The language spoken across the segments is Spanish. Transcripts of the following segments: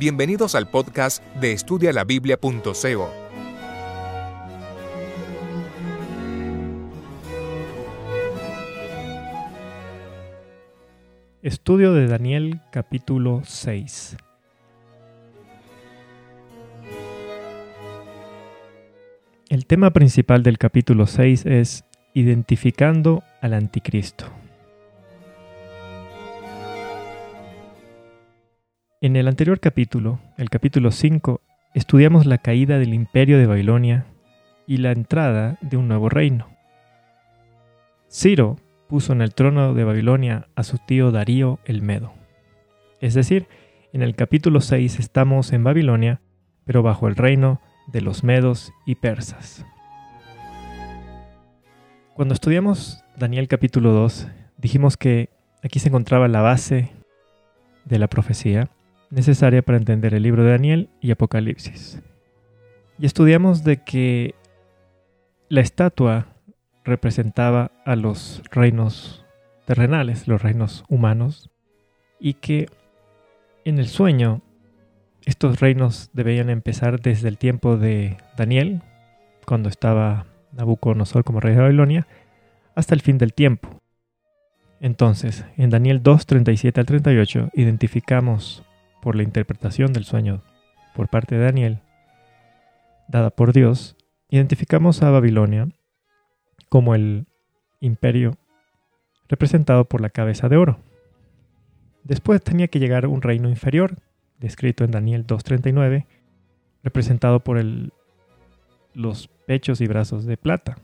Bienvenidos al podcast de estudialabiblia.co. Estudio de Daniel capítulo 6. El tema principal del capítulo 6 es identificando al anticristo. En el anterior capítulo, el capítulo 5, estudiamos la caída del imperio de Babilonia y la entrada de un nuevo reino. Ciro puso en el trono de Babilonia a su tío Darío el Medo. Es decir, en el capítulo 6 estamos en Babilonia, pero bajo el reino de los medos y persas. Cuando estudiamos Daniel capítulo 2, dijimos que aquí se encontraba la base de la profecía necesaria para entender el libro de Daniel y Apocalipsis. Y estudiamos de que la estatua representaba a los reinos terrenales, los reinos humanos, y que en el sueño estos reinos debían empezar desde el tiempo de Daniel, cuando estaba Nabucodonosor como rey de Babilonia, hasta el fin del tiempo. Entonces, en Daniel 2, 37 al 38, identificamos por la interpretación del sueño por parte de Daniel, dada por Dios, identificamos a Babilonia como el imperio representado por la cabeza de oro. Después tenía que llegar un reino inferior, descrito en Daniel 2.39, representado por los pechos y brazos de plata.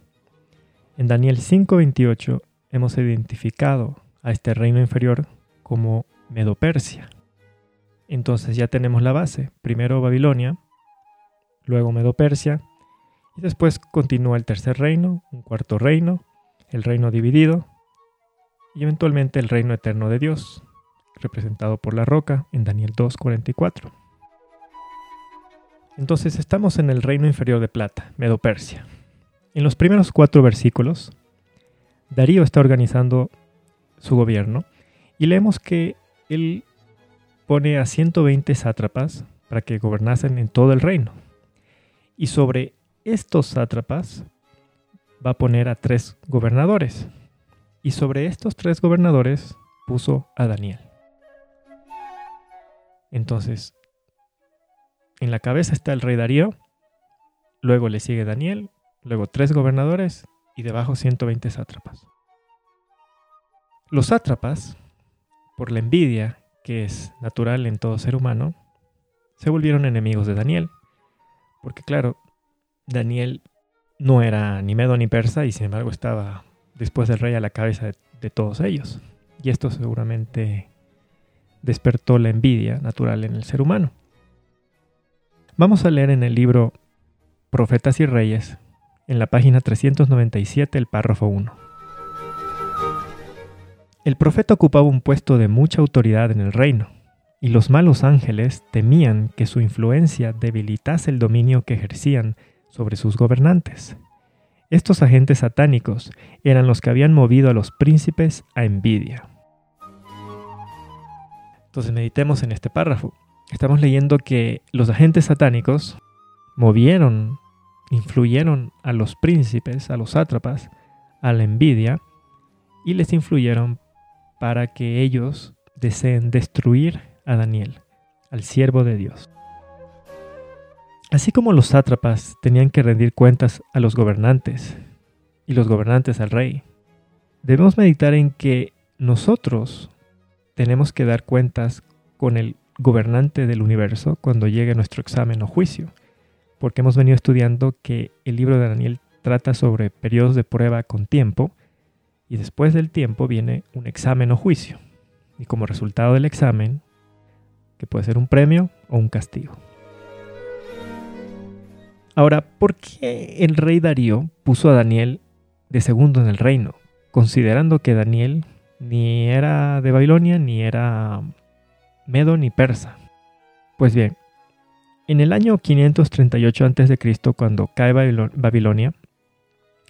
En Daniel 5.28 hemos identificado a este reino inferior como Medo-Persia. Entonces ya tenemos la base. Primero Babilonia, luego Medo-Persia, y después continúa el tercer reino, un cuarto reino, el reino dividido, y eventualmente el reino eterno de Dios, representado por la roca en Daniel 2.44. Entonces estamos en el reino inferior de plata, Medo-Persia. En los primeros cuatro versículos, Darío está organizando su gobierno y leemos que él pone a 120 sátrapas para que gobernasen en todo el reino. Y sobre estos sátrapas va a poner a tres gobernadores. Y sobre estos tres gobernadores puso a Daniel. Entonces, en la cabeza está el rey Darío, luego le sigue Daniel, luego tres gobernadores y debajo 120 sátrapas. Los sátrapas, por la envidia que es natural en todo ser humano, se volvieron enemigos de Daniel. Porque claro, Daniel no era ni medo ni persa y sin embargo estaba después del rey a la cabeza de, todos ellos. Y esto seguramente despertó la envidia natural en el ser humano. Vamos a leer en el libro Profetas y Reyes, en la página 397, el párrafo 1. El profeta ocupaba un puesto de mucha autoridad en el reino, y los malos ángeles temían que su influencia debilitase el dominio que ejercían sobre sus gobernantes. Estos agentes satánicos eran los que habían movido a los príncipes a envidia. Entonces meditemos en este párrafo. Estamos leyendo que los agentes satánicos movieron, influyeron a los príncipes, a los sátrapas, a la envidia, y les influyeron para que ellos deseen destruir a Daniel, al siervo de Dios. Así como los sátrapas tenían que rendir cuentas a los gobernantes y los gobernantes al rey, debemos meditar en que nosotros tenemos que dar cuentas con el gobernante del universo cuando llegue nuestro examen o juicio, porque hemos venido estudiando que el libro de Daniel trata sobre periodos de prueba con tiempo, y después del tiempo viene un examen o juicio. Y como resultado del examen, que puede ser un premio o un castigo. Ahora, ¿por qué el rey Darío puso a Daniel de segundo en el reino? Considerando que Daniel ni era de Babilonia, ni era medo, ni persa. Pues bien, en el año 538 a.C., cuando cae Babilonia,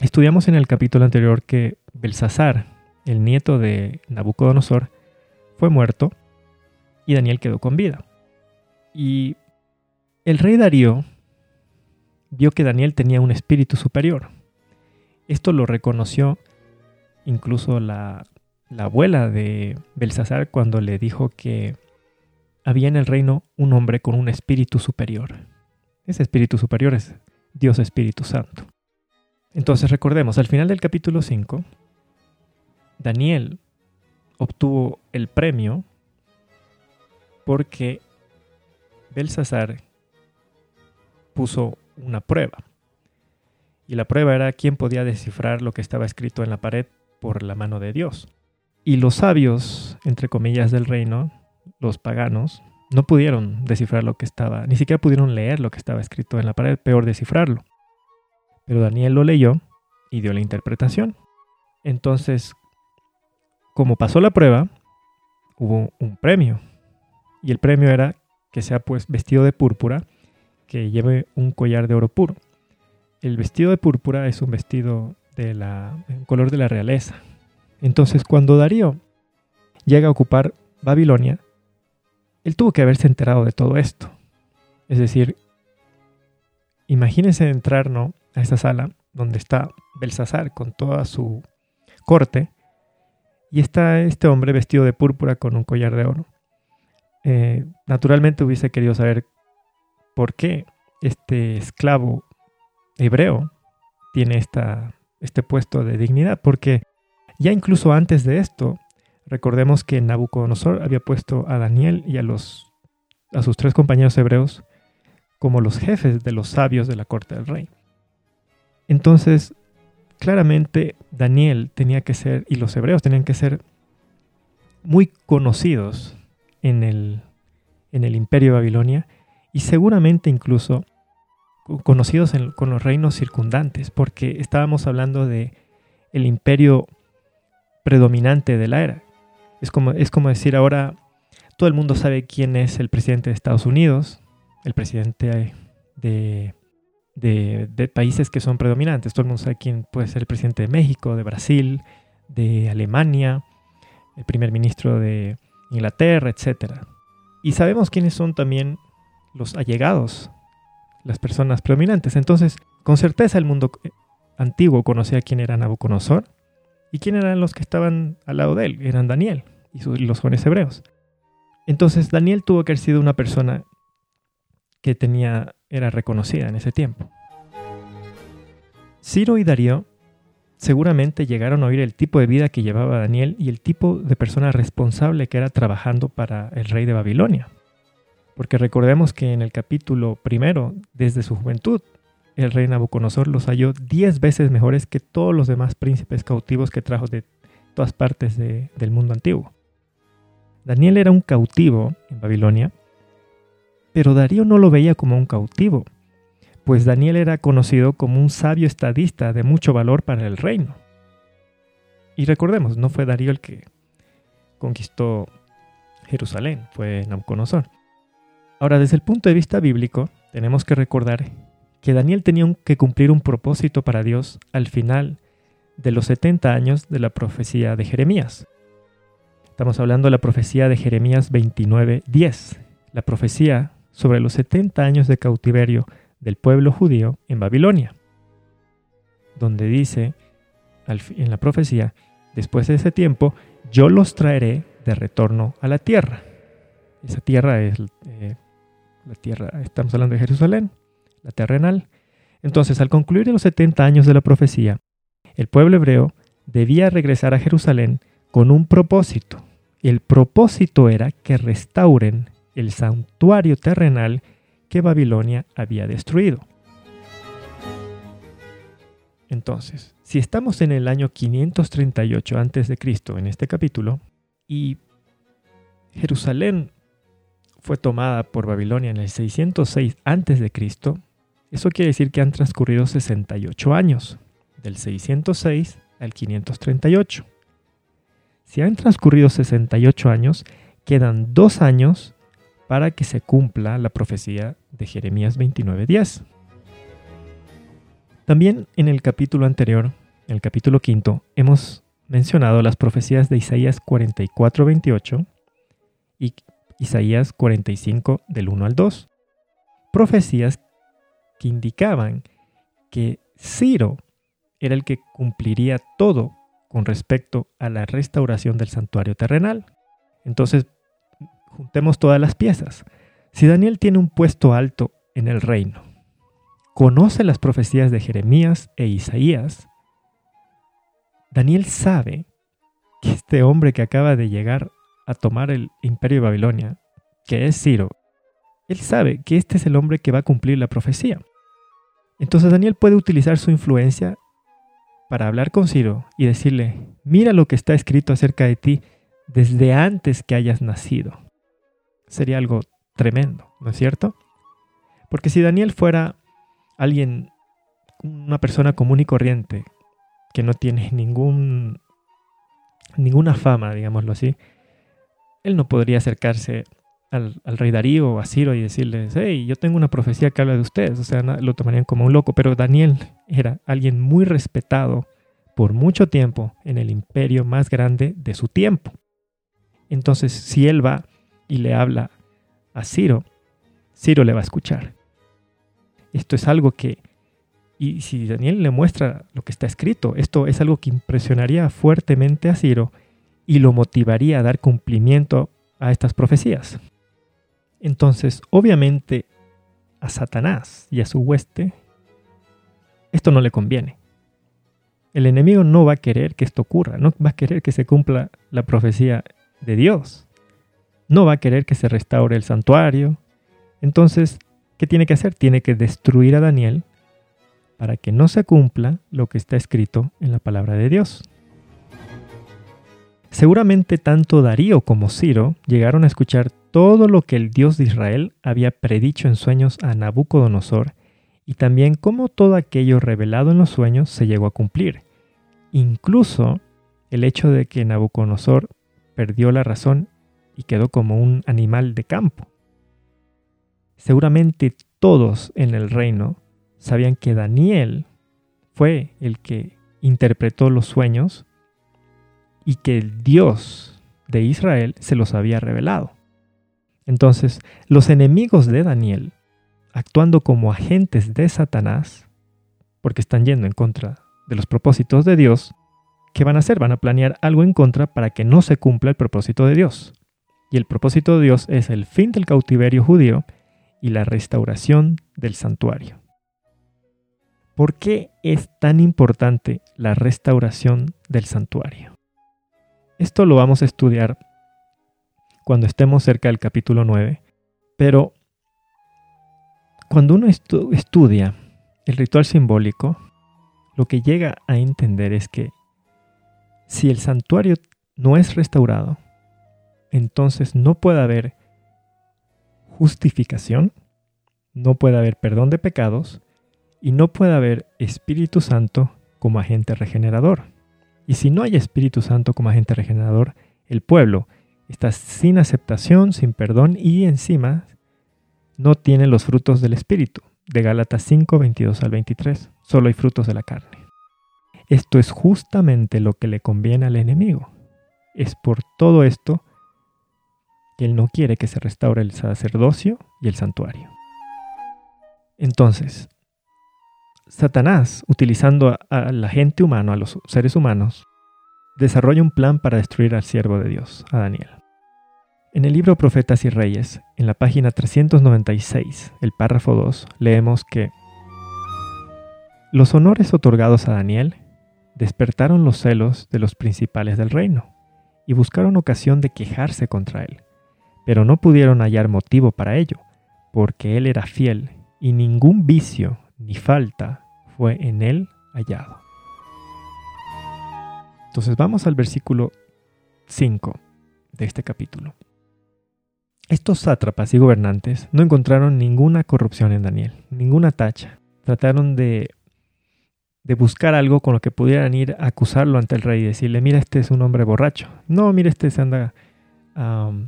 estudiamos en el capítulo anterior que Belsasar, el nieto de Nabucodonosor, fue muerto y Daniel quedó con vida. Y el rey Darío vio que Daniel tenía un espíritu superior. Esto lo reconoció incluso la, la abuela de Belsasar cuando le dijo que había en el reino un hombre con un espíritu superior. Ese espíritu superior es Dios Espíritu Santo. Entonces recordemos, al final del capítulo 5, Daniel obtuvo el premio porque Belsasar puso una prueba. Y la prueba era quién podía descifrar lo que estaba escrito en la pared por la mano de Dios. Y los sabios, entre comillas, del reino, los paganos, no pudieron descifrar lo que estaba, ni siquiera pudieron leer lo que estaba escrito en la pared, peor descifrarlo. Pero Daniel lo leyó y dio la interpretación. Entonces, como pasó la prueba, hubo un premio. Y el premio era que sea pues vestido de púrpura, que lleve un collar de oro puro. El vestido de púrpura es un vestido de la color de la realeza. Entonces, cuando Darío llega a ocupar Babilonia, él tuvo que haberse enterado de todo esto. Es decir, imagínense entrar ¿no? A esta sala donde está Belsasar con toda su corte y está este hombre vestido de púrpura con un collar de oro. Eh, naturalmente hubiese querido saber por qué este esclavo hebreo tiene esta, este puesto de dignidad, porque ya incluso antes de esto, Recordemos que Nabucodonosor había puesto a Daniel y a, los, a sus tres compañeros hebreos como los jefes de los sabios de la corte del rey. Entonces, claramente Daniel tenía que ser, y los hebreos tenían que ser muy conocidos en el, en el imperio de Babilonia y seguramente incluso conocidos con los reinos circundantes, porque estábamos hablando de el imperio predominante de la era. Es como, es como decir ahora, todo el mundo sabe quién es el presidente de Estados Unidos, el presidente de, de, países que son predominantes. Todo el mundo sabe quién puede ser el presidente de México, de Brasil, de Alemania, el primer ministro de Inglaterra, etc. Y sabemos quiénes son también los allegados, las personas predominantes. Entonces, con certeza el mundo antiguo conocía quién era Nabucodonosor ¿Y quién eran los que estaban al lado de él? Eran Daniel y los jóvenes hebreos. Entonces Daniel tuvo que haber sido una persona que tenía, era reconocida en ese tiempo. Ciro y Darío seguramente llegaron a oír el tipo de vida que llevaba Daniel y el tipo de persona responsable que era trabajando para el rey de Babilonia. Porque recordemos que en el capítulo primero, desde su juventud, el rey Nabucodonosor los halló diez veces mejores que todos los demás príncipes cautivos que trajo de todas partes del mundo antiguo. Daniel era un cautivo en Babilonia, pero Darío no lo veía como un cautivo, pues Daniel era conocido como un sabio estadista de mucho valor para el reino. Y recordemos, no fue Darío el que conquistó Jerusalén, fue Nabucodonosor. Ahora, desde el punto de vista bíblico, tenemos que recordar que Daniel tenía que cumplir un propósito para Dios al final de los 70 años de la profecía de Jeremías. Estamos hablando de la profecía de Jeremías 29:10, la profecía sobre los 70 años de cautiverio del pueblo judío en Babilonia, donde dice en la profecía, después de ese tiempo, yo los traeré de retorno a la tierra. Esa tierra es eh, la tierra, estamos hablando de Jerusalén, la terrenal. Entonces, al concluir los 70 años de la profecía, el pueblo hebreo debía regresar a Jerusalén con un propósito. El propósito era que restauren el santuario terrenal que Babilonia había destruido. Entonces, si estamos en el año 538 a.C. en este capítulo, y Jerusalén fue tomada por Babilonia en el 606 a.C., eso quiere decir que han transcurrido 68 años, del 606 al 538. Si han transcurrido 68 años, quedan dos años para que se cumpla la profecía de Jeremías 29:10. También en el capítulo anterior, en el capítulo quinto, hemos mencionado las profecías de Isaías 44:28 y Isaías 45 del 1 al 2. Profecías que indicaban que Ciro era el que cumpliría todo con respecto a la restauración del santuario terrenal. Entonces, juntemos todas las piezas. Si Daniel tiene un puesto alto en el reino, conoce las profecías de Jeremías e Isaías, Daniel sabe que este hombre que acaba de llegar a tomar el imperio de Babilonia, que es Ciro, él sabe que este es el hombre que va a cumplir la profecía. Entonces Daniel puede utilizar su influencia para hablar con Ciro y decirle, mira lo que está escrito acerca de ti desde antes que hayas nacido. Sería algo tremendo, ¿no es cierto? Porque si Daniel fuera alguien, una persona común y corriente, que no tiene ningún, ninguna fama, digámoslo así, él no podría acercarse al, rey Darío o a Ciro y decirles, hey, yo tengo una profecía que habla de ustedes. O sea, lo tomarían como un loco. Pero Daniel era alguien muy respetado por mucho tiempo en el imperio más grande de su tiempo. Entonces, si él va y le habla a Ciro, Ciro le va a escuchar. Esto es algo que, y si Daniel le muestra lo que está escrito, esto es algo que impresionaría fuertemente a Ciro y lo motivaría a dar cumplimiento a estas profecías. Entonces, obviamente, a Satanás y a su hueste, esto no le conviene. El enemigo no va a querer que esto ocurra, no va a querer que se cumpla la profecía de Dios. No va a querer que se restaure el santuario. Entonces, ¿qué tiene que hacer? Tiene que destruir a Daniel para que no se cumpla lo que está escrito en la palabra de Dios. Seguramente tanto Darío como Ciro llegaron a escuchar todo lo que el Dios de Israel había predicho en sueños a Nabucodonosor y también cómo todo aquello revelado en los sueños se llegó a cumplir. Incluso el hecho de que Nabucodonosor perdió la razón y quedó como un animal de campo. Seguramente todos en el reino sabían que Daniel fue el que interpretó los sueños y que el Dios de Israel se los había revelado. Entonces, los enemigos de Daniel, actuando como agentes de Satanás, porque están yendo en contra de los propósitos de Dios, ¿qué van a hacer? Van a planear algo en contra para que no se cumpla el propósito de Dios. Y el propósito de Dios es el fin del cautiverio judío y la restauración del santuario. ¿Por qué es tan importante la restauración del santuario? Esto lo vamos a estudiar cuando estemos cerca del capítulo 9, pero cuando uno estudia el ritual simbólico, lo que llega a entender es que si el santuario no es restaurado, entonces no puede haber justificación, no puede haber perdón de pecados y no puede haber Espíritu Santo como agente regenerador. Y si no hay Espíritu Santo como agente regenerador, el pueblo está sin aceptación, sin perdón y encima no tiene los frutos del Espíritu. De Gálatas 5, 22 al 23. Solo hay frutos de la carne. Esto es justamente lo que le conviene al enemigo. Es por todo esto que él no quiere que se restaure el sacerdocio y el santuario. Entonces, Satanás, utilizando a, la gente humana, a los seres humanos, desarrolla un plan para destruir al siervo de Dios, a Daniel. En el libro Profetas y Reyes, en la página 396, el párrafo 2, leemos que los honores otorgados a Daniel despertaron los celos de los principales del reino y buscaron ocasión de quejarse contra él, pero no pudieron hallar motivo para ello, porque él era fiel y ningún vicio ni falta fue en él hallado. Entonces vamos al versículo 5 de este capítulo. Estos sátrapas y gobernantes no encontraron ninguna corrupción en Daniel, ninguna tacha. Trataron de, de buscar algo con lo que pudieran ir a acusarlo ante el rey y decirle, mira, este es un hombre borracho. No, mira, este se anda,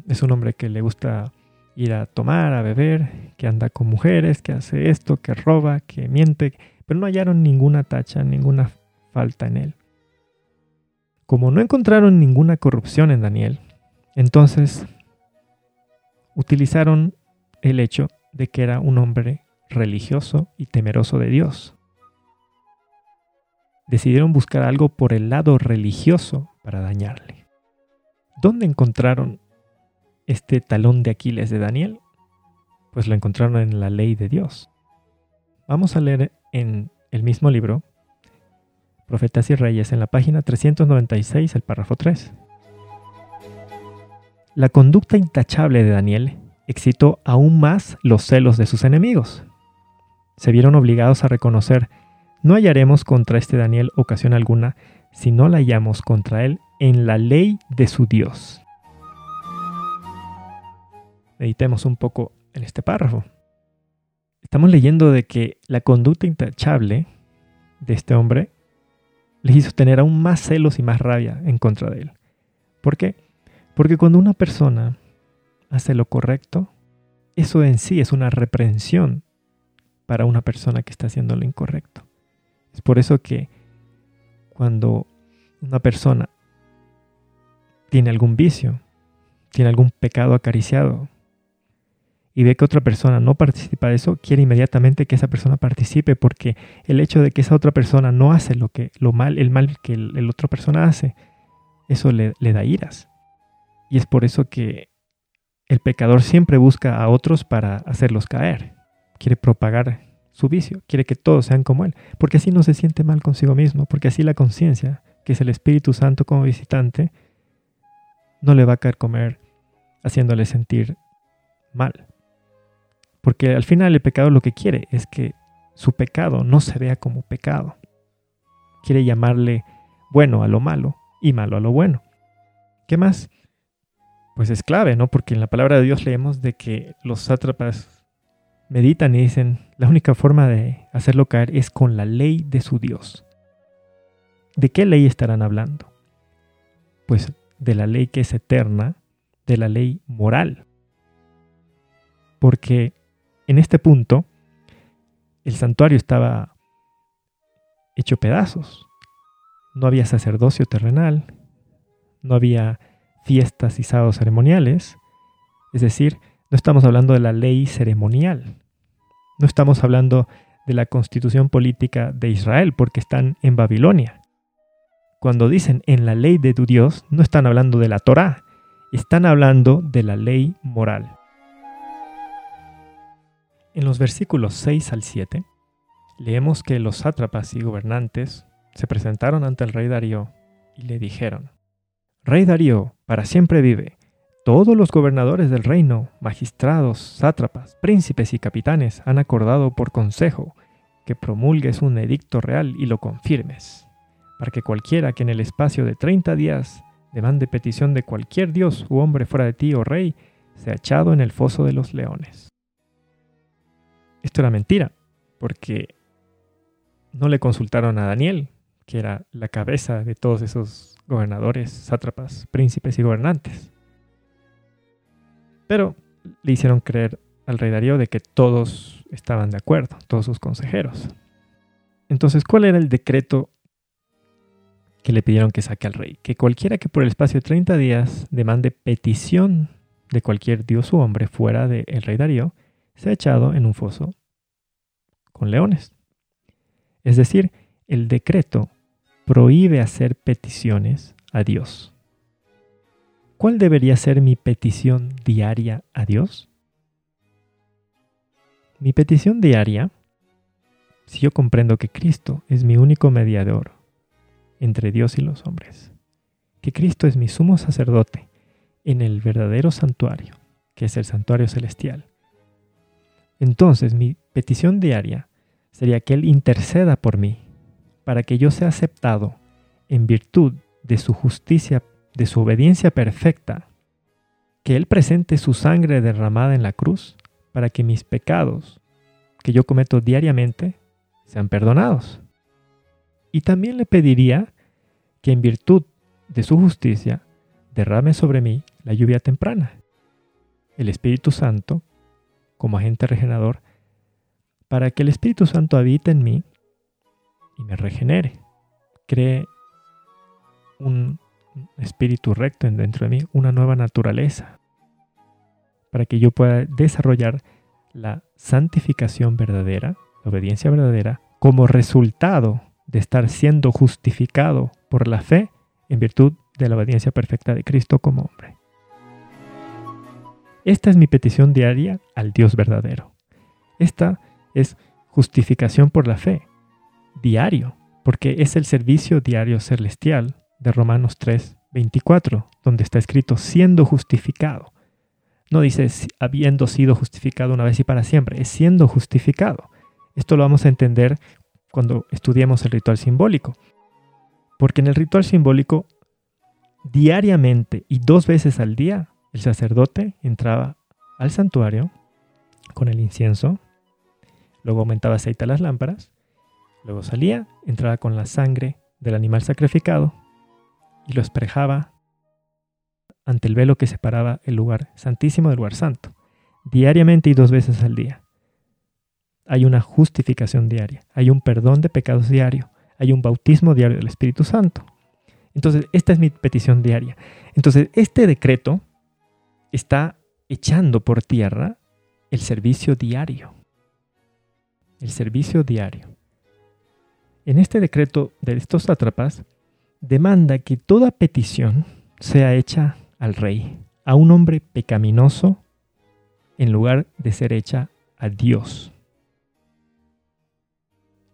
es un hombre que le gusta ir a tomar, a beber, que anda con mujeres, que hace esto, que roba, que miente, pero no hallaron ninguna tacha, ninguna falta en él. Como no encontraron ninguna corrupción en Daniel, entonces utilizaron el hecho de que era un hombre religioso y temeroso de Dios. Decidieron buscar algo por el lado religioso para dañarle. ¿Dónde encontraron este talón de Aquiles de Daniel? Pues lo encontraron en la ley de Dios. Vamos a leer en el mismo libro, Profetas y Reyes, en la página 396, el párrafo 3. La conducta intachable de Daniel excitó aún más los celos de sus enemigos. Se vieron obligados a reconocer, no hallaremos contra este Daniel ocasión alguna, si no la hallamos contra él en la ley de su Dios. Meditemos un poco en este párrafo. Estamos leyendo de que la conducta intachable de este hombre le hizo tener aún más celos y más rabia en contra de él. ¿Por qué? Porque cuando una persona hace lo correcto, eso en sí es una reprensión para una persona que está haciendo lo incorrecto. Es por eso que cuando una persona tiene algún vicio, tiene algún pecado acariciado y ve que otra persona no participa de eso, quiere inmediatamente que esa persona participe porque el hecho de que esa otra persona no hace lo que lo mal el mal que el, otra persona hace, eso le da iras. Y es por eso que el pecador siempre busca a otros para hacerlos caer. Quiere propagar su vicio, quiere que todos sean como él, porque así no se siente mal consigo mismo, porque así la conciencia, que es el Espíritu Santo como visitante, no le va a caer comer haciéndole sentir mal. Porque al final el pecado lo que quiere es que su pecado no se vea como pecado. Quiere llamarle bueno a lo malo y malo a lo bueno. ¿Qué más? pues es clave, ¿no? Porque en la palabra de Dios leemos de que los sátrapas meditan y dicen, la única forma de hacerlo caer es con la ley de su Dios. ¿De qué ley estarán hablando? Pues de la ley que es eterna, de la ley moral. Porque en este punto el santuario estaba hecho pedazos. No había sacerdocio terrenal, no había fiestas y sábados ceremoniales. Es decir, no estamos hablando de la ley ceremonial. No estamos hablando de la constitución política de Israel porque están en Babilonia. Cuando dicen en la ley de tu Dios, no están hablando de la Torá, están hablando de la ley moral. En los versículos 6 al 7, leemos que los sátrapas y gobernantes se presentaron ante el rey Darío y le dijeron, Rey Darío, para siempre vive. Todos los gobernadores del reino, magistrados, sátrapas, príncipes y capitanes han acordado por consejo que promulgues un edicto real y lo confirmes, para que cualquiera que en el espacio de 30 días demande petición de cualquier dios u hombre fuera de ti, oh rey, sea echado en el foso de los leones. Esto era mentira, porque no le consultaron a Daniel, que era la cabeza de todos esos gobernadores, sátrapas, príncipes y gobernantes. Pero le hicieron creer al rey Darío de que todos estaban de acuerdo, todos sus consejeros. Entonces, ¿cuál era el decreto que le pidieron que saque al rey? Que cualquiera que por el espacio de 30 días demande petición de cualquier dios u hombre fuera del rey Darío, sea echado en un foso con leones. Es decir, el decreto prohíbe hacer peticiones a Dios. ¿Cuál debería ser mi petición diaria a Dios? Mi petición diaria, si yo comprendo que Cristo es mi único mediador entre Dios y los hombres, que Cristo es mi sumo sacerdote en el verdadero santuario, que es el santuario celestial, entonces mi petición diaria sería que Él interceda por mí para que yo sea aceptado en virtud de su justicia, de su obediencia perfecta, que Él presente su sangre derramada en la cruz para que mis pecados que yo cometo diariamente sean perdonados. Y también le pediría que en virtud de su justicia derrame sobre mí la lluvia temprana, el Espíritu Santo como agente regenerador, para que el Espíritu Santo habite en mí y me regenere. Cree un espíritu recto dentro de mí, una nueva naturaleza. para que yo pueda desarrollar la santificación verdadera, la obediencia verdadera, como resultado de estar siendo justificado por la fe en virtud de la obediencia perfecta de Cristo como hombre. Esta es mi petición diaria al Dios verdadero. Esta es justificación por la fe, diario, porque es el servicio diario celestial de Romanos 3, 24, donde está escrito siendo justificado. No dice habiendo sido justificado una vez y para siempre, es siendo justificado. Esto lo vamos a entender cuando estudiemos el ritual simbólico. Porque en el ritual simbólico, diariamente y dos veces al día, el sacerdote entraba al santuario con el incienso, luego aumentaba aceite a las lámparas, luego salía, entraba con la sangre del animal sacrificado y lo esprejaba ante el velo que separaba el lugar santísimo del lugar santo, diariamente y dos veces al día. Hay una justificación diaria, hay un perdón de pecados diario, hay un bautismo diario del Espíritu Santo. Entonces, esta es mi petición diaria. Entonces, este decreto está echando por tierra el servicio diario. El servicio diario. En este decreto de estos sátrapas, demanda que toda petición sea hecha al rey, a un hombre pecaminoso, en lugar de ser hecha a Dios.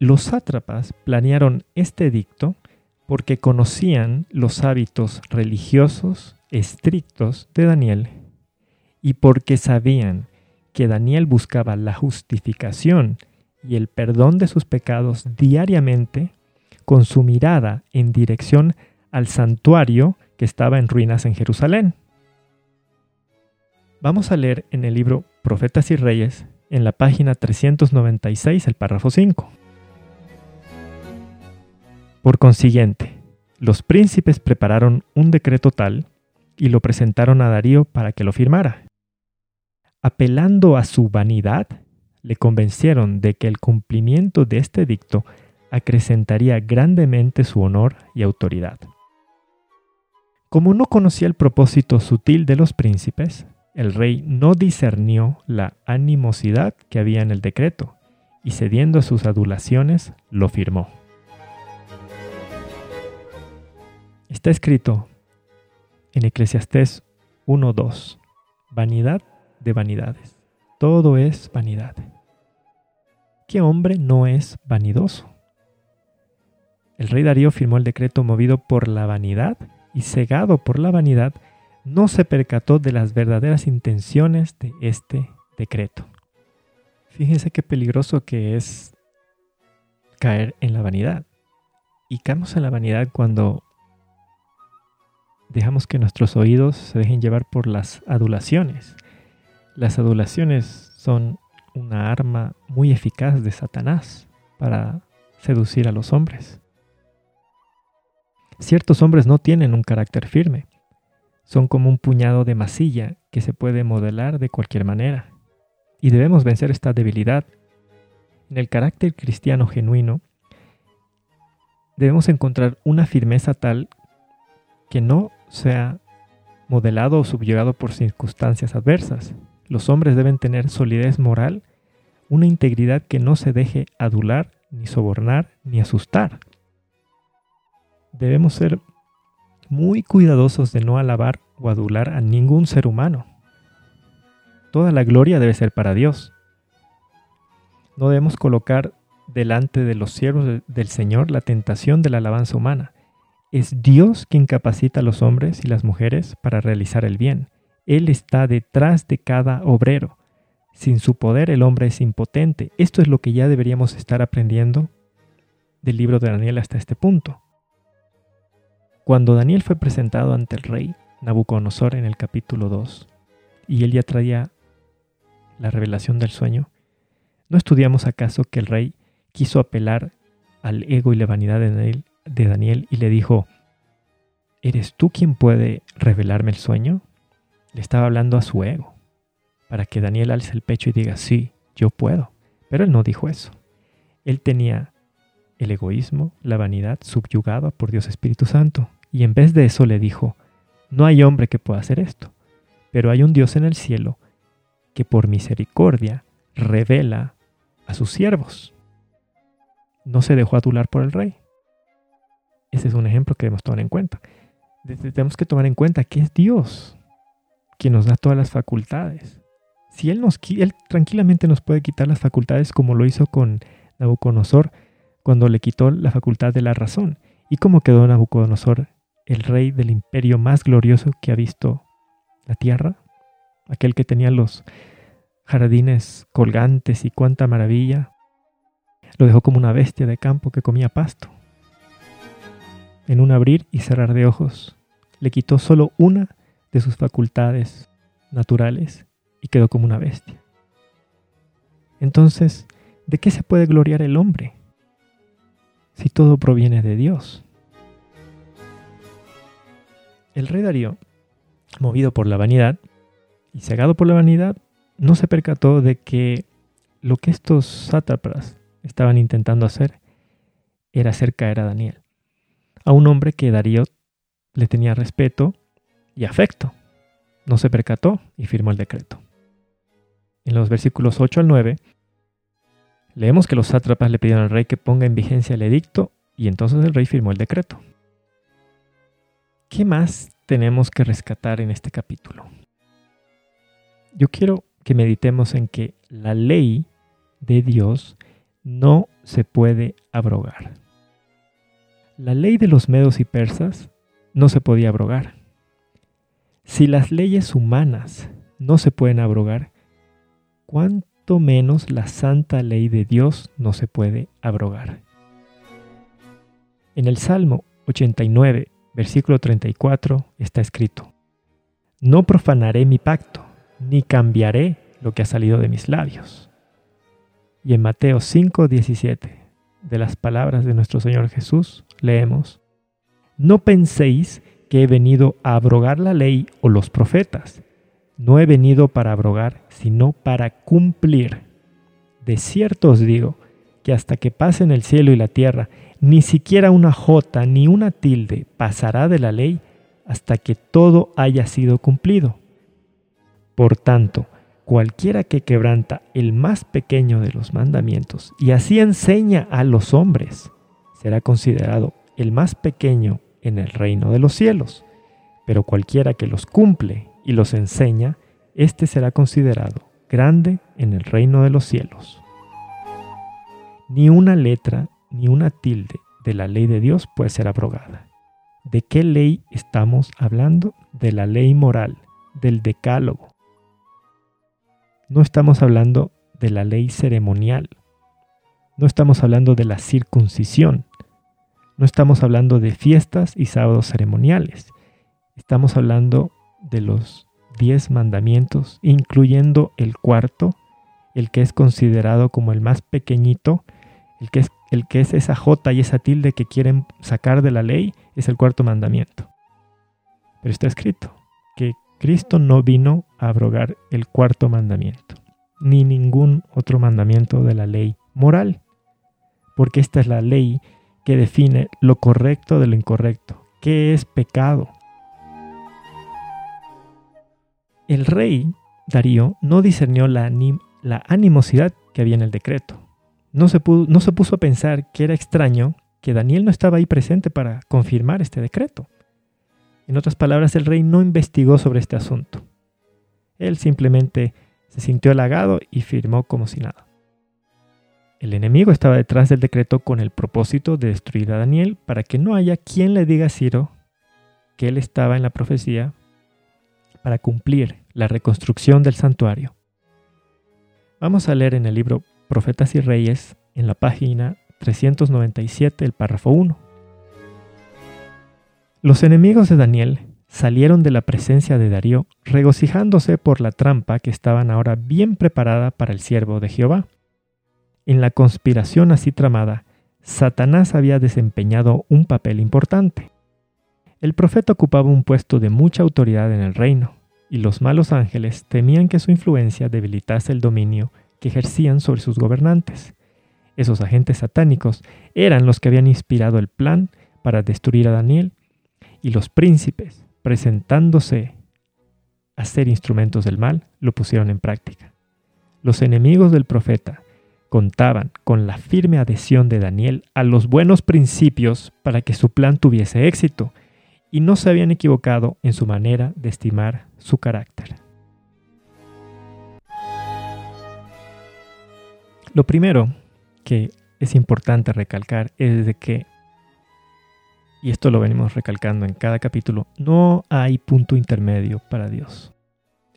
Los sátrapas planearon este edicto porque conocían los hábitos religiosos estrictos de Daniel y porque sabían que Daniel buscaba la justificación y el perdón de sus pecados diariamente con su mirada en dirección al santuario que estaba en ruinas en Jerusalén. Vamos a leer en el libro Profetas y Reyes, en la página 396, el párrafo 5. Por consiguiente, los príncipes prepararon un decreto tal y lo presentaron a Darío para que lo firmara. Apelando a su vanidad, le convencieron de que el cumplimiento de este dicto acrecentaría grandemente su honor y autoridad. Como no conocía el propósito sutil de los príncipes, el rey no discernió la animosidad que había en el decreto y cediendo a sus adulaciones lo firmó. Está escrito en Eclesiastés 1.2, vanidad de vanidades. Todo es vanidad. ¿Qué hombre no es vanidoso? El rey Darío firmó el decreto movido por la vanidad y cegado por la vanidad, no se percató de las verdaderas intenciones de este decreto. Fíjense qué peligroso que es caer en la vanidad. Y caemos en la vanidad cuando dejamos que nuestros oídos se dejen llevar por las adulaciones. Las adulaciones son una arma muy eficaz de Satanás para seducir a los hombres. Ciertos hombres no tienen un carácter firme. Son como un puñado de masilla que se puede modelar de cualquier manera. Y debemos vencer esta debilidad. En el carácter cristiano genuino, debemos encontrar una firmeza tal que no sea modelado o subyugado por circunstancias adversas. Los hombres deben tener solidez moral, una integridad que no se deje adular, ni sobornar, ni asustar debemos ser muy cuidadosos de no alabar o adular a ningún ser humano. Toda la gloria debe ser para Dios. No debemos colocar delante de los siervos del Señor la tentación de la alabanza humana. Es Dios quien capacita a los hombres y las mujeres para realizar el bien. Él está detrás de cada obrero. Sin su poder el hombre es impotente. Esto es lo que ya deberíamos estar aprendiendo del libro de Daniel hasta este punto. Cuando Daniel fue presentado ante el rey Nabucodonosor en el capítulo 2, y él ya traía la revelación del sueño, ¿no estudiamos acaso que el rey quiso apelar al ego y la vanidad de Daniel, de Daniel y le dijo, ¿eres tú quien puede revelarme el sueño? Le estaba hablando a su ego, para que Daniel alce el pecho y diga, sí, yo puedo. Pero él no dijo eso. Él tenía el egoísmo, la vanidad subyugada por Dios Espíritu Santo. Y en vez de eso le dijo, no hay hombre que pueda hacer esto, pero hay un Dios en el cielo que por misericordia revela a sus siervos. No se dejó adular por el rey. Ese es un ejemplo que debemos tomar en cuenta. Tenemos que tomar en cuenta que es Dios quien nos da todas las facultades. Si Él, nos, él tranquilamente nos puede quitar las facultades como lo hizo con Nabucodonosor cuando le quitó la facultad de la razón. ¿Y cómo quedó Nabucodonosor, el rey del imperio más glorioso que ha visto la tierra? Aquel que tenía los jardines colgantes y cuánta maravilla. Lo dejó como una bestia de campo que comía pasto. En un abrir y cerrar de ojos, le quitó solo una de sus facultades naturales y quedó como una bestia. Entonces, ¿de qué se puede gloriar el hombre si todo proviene de Dios? El rey Darío, movido por la vanidad y cegado por la vanidad, no se percató de que lo que estos sátrapas estaban intentando hacer era hacer caer a Daniel, a un hombre que Darío le tenía respeto y afecto. No se percató y firmó el decreto en los versículos 8 al 9, leemos que los sátrapas le pidieron al rey que ponga en vigencia el edicto y entonces el rey firmó el decreto. ¿Qué más tenemos que rescatar en este capítulo? Yo quiero que meditemos en que la ley de Dios no se puede abrogar. La ley de los medos y persas no se podía abrogar. Si las leyes humanas no se pueden abrogar, cuanto menos la santa ley de Dios no se puede abrogar. En el Salmo 89, versículo 34, está escrito, No profanaré mi pacto, ni cambiaré lo que ha salido de mis labios. Y en Mateo 5, 17, de las palabras de nuestro Señor Jesús, leemos, No penséis que he venido a abrogar la ley o los profetas. No he venido para abrogar, sino para cumplir. De cierto os digo que hasta que pasen el cielo y la tierra, ni siquiera una jota ni una tilde pasará de la ley hasta que todo haya sido cumplido. Por tanto, cualquiera que quebranta el más pequeño de los mandamientos y así enseña a los hombres, será considerado el más pequeño en el reino de los cielos. Pero cualquiera que los cumple y los enseña, éste será considerado grande en el reino de los cielos. Ni una letra ni una tilde de la ley de Dios puede ser abrogada. ¿De qué ley estamos hablando? De la ley moral, del decálogo. No estamos hablando de la ley ceremonial. No estamos hablando de la circuncisión. No estamos hablando de fiestas y sábados ceremoniales. Estamos hablando de los diez mandamientos, incluyendo el cuarto, el que es considerado como el más pequeñito, el que es, el que es esa jota y esa tilde que quieren sacar de la ley, es el cuarto mandamiento. Pero está escrito Cristo no vino a abrogar el cuarto mandamiento, ni ningún otro mandamiento de la ley moral, porque esta es la ley que define lo correcto de lo incorrecto, qué es pecado, el rey Darío no discernió la, animosidad que había en el decreto. No se, no se puso a pensar que era extraño que Daniel no estaba ahí presente para confirmar este decreto. En otras palabras, el rey no investigó sobre este asunto. Él simplemente se sintió halagado y firmó como si nada. El enemigo estaba detrás del decreto con el propósito de destruir a Daniel para que no haya quien le diga a Ciro que él estaba en la profecía para cumplir la reconstrucción del santuario. Vamos a leer en el libro Profetas y Reyes, en la página 397, el párrafo 1. Los enemigos de Daniel salieron de la presencia de Darío regocijándose por la trampa que estaban ahora bien preparada para el siervo de Jehová. En la conspiración así tramada, Satanás había desempeñado un papel importante. El profeta ocupaba un puesto de mucha autoridad en el reino, y los malos ángeles temían que su influencia debilitase el dominio que ejercían sobre sus gobernantes. Esos agentes satánicos eran los que habían inspirado el plan para destruir a Daniel, y los príncipes, presentándose a ser instrumentos del mal, lo pusieron en práctica. Los enemigos del profeta contaban con la firme adhesión de Daniel a los buenos principios para que su plan tuviese éxito, y no se habían equivocado en su manera de estimar su carácter. Lo primero que es importante recalcar es de que, y esto lo venimos recalcando en cada capítulo, no hay punto intermedio para Dios.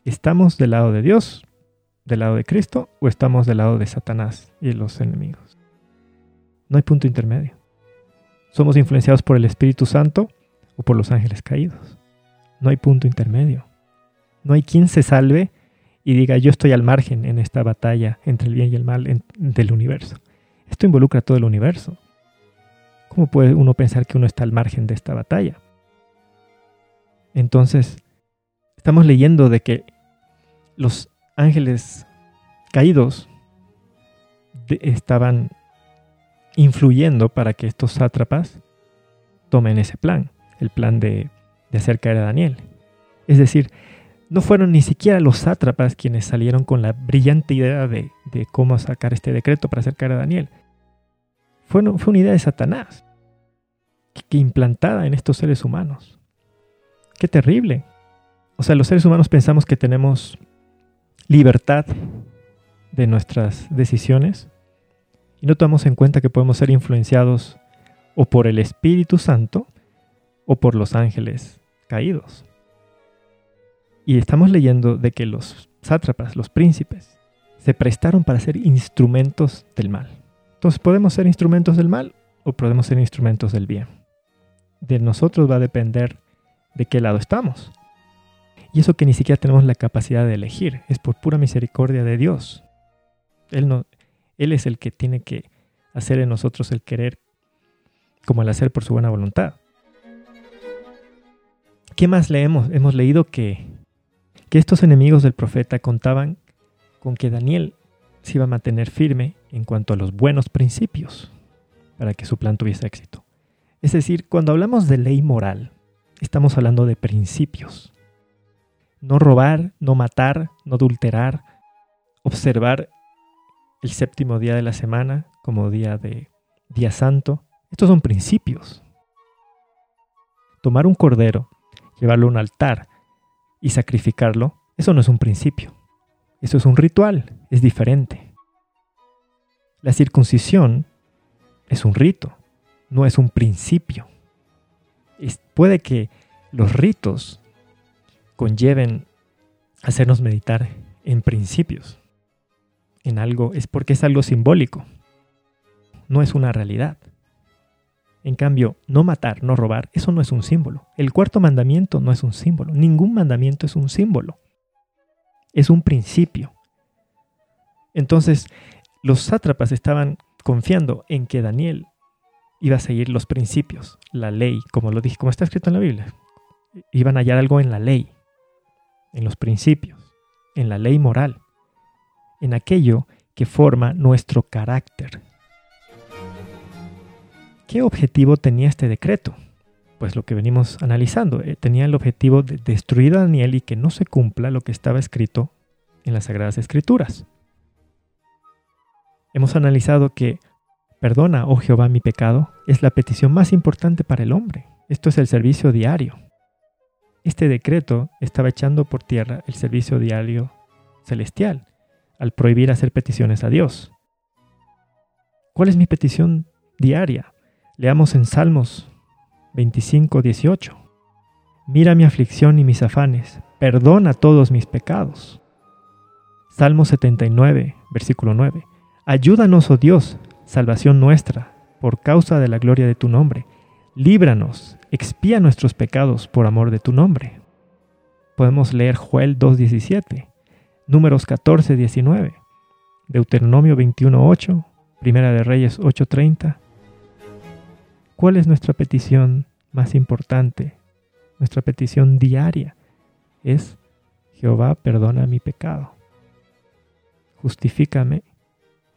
¿Estamos del lado de Dios, del lado de Cristo, o estamos del lado de Satanás y los enemigos? No hay punto intermedio. ¿Somos influenciados por el Espíritu Santo o por los ángeles caídos? No hay punto intermedio. No hay quien se salve y diga yo estoy al margen en esta batalla entre el bien y el mal del universo. Esto involucra a todo el universo. ¿Cómo puede uno pensar que uno está al margen de esta batalla? Entonces, estamos leyendo de que los ángeles caídos estaban influyendo para que estos sátrapas tomen ese plan, el plan de, de hacer caer a Daniel. Es decir, no fueron ni siquiera los sátrapas quienes salieron con la brillante idea de, cómo sacar este decreto para acercar a Daniel. Fue, una idea de Satanás, implantada en estos seres humanos. Qué terrible. O sea, los seres humanos pensamos que tenemos libertad de nuestras decisiones y no tomamos en cuenta que podemos ser influenciados o por el Espíritu Santo o por los ángeles caídos. Y estamos leyendo de que los sátrapas, los príncipes, se prestaron para ser instrumentos del mal. Entonces, ¿podemos ser instrumentos del mal o podemos ser instrumentos del bien? De nosotros va a depender de qué lado estamos. Y eso que ni siquiera tenemos la capacidad de elegir, es por pura misericordia de Dios. Él, no, él es el que tiene que hacer en nosotros el querer como el hacer por su buena voluntad. ¿Qué más leemos? Hemos leído que que estos enemigos del profeta contaban con que Daniel se iba a mantener firme en cuanto a los buenos principios para que su plan tuviese éxito. Es decir, cuando hablamos de ley moral, estamos hablando de principios. No robar, no matar, no adulterar, observar el séptimo día de la semana como día de día santo. Estos son principios. Tomar un cordero, llevarlo a un altar y sacrificarlo, eso no es un principio. Eso es un ritual, es diferente. La circuncisión es un rito, no es un principio. puede que los ritos conlleven hacernos meditar en principios, en algo, es porque es algo simbólico, no es una realidad. En cambio, no matar, no robar, eso no es un símbolo. El cuarto mandamiento no es un símbolo. Ningún mandamiento es un símbolo. Es un principio. Entonces, los sátrapas estaban confiando en que Daniel iba a seguir los principios, la ley, como lo dije, como está escrito en la Biblia. Iban a hallar algo en la ley, en los principios, en la ley moral, en aquello que forma nuestro carácter, ¿Qué objetivo tenía este decreto? Pues lo que venimos analizando, eh, tenía el objetivo de destruir a Daniel y que no se cumpla lo que estaba escrito en las Sagradas Escrituras. Hemos analizado que perdona, oh Jehová, mi pecado es la petición más importante para el hombre. Esto es el servicio diario. Este decreto estaba echando por tierra el servicio diario celestial al prohibir hacer peticiones a Dios. ¿Cuál es mi petición diaria? Leamos en Salmos 25, 18. Mira mi aflicción y mis afanes, perdona todos mis pecados. Salmo 79, versículo 9. Ayúdanos, oh Dios, salvación nuestra, por causa de la gloria de tu nombre. Líbranos, expía nuestros pecados por amor de tu nombre. Podemos leer Joel 2.17, Números 14, 19, Deuteronomio 21, 8, Primera de Reyes 8.30, ¿Cuál es nuestra petición más importante? Nuestra petición diaria es, Jehová, perdona mi pecado. Justifícame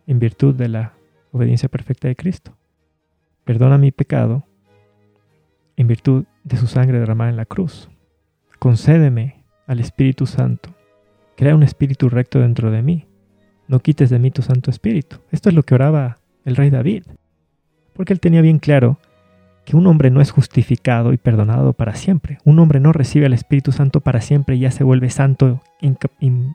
en virtud de la obediencia perfecta de Cristo. Perdona mi pecado en virtud de su sangre derramada en la cruz. Concédeme al Espíritu Santo. Crea un espíritu recto dentro de mí. No quites de mí tu Santo Espíritu. Esto es lo que oraba el rey David. Porque él tenía bien claro que un hombre no es justificado y perdonado para siempre. Un hombre no recibe al Espíritu Santo para siempre y ya se vuelve santo,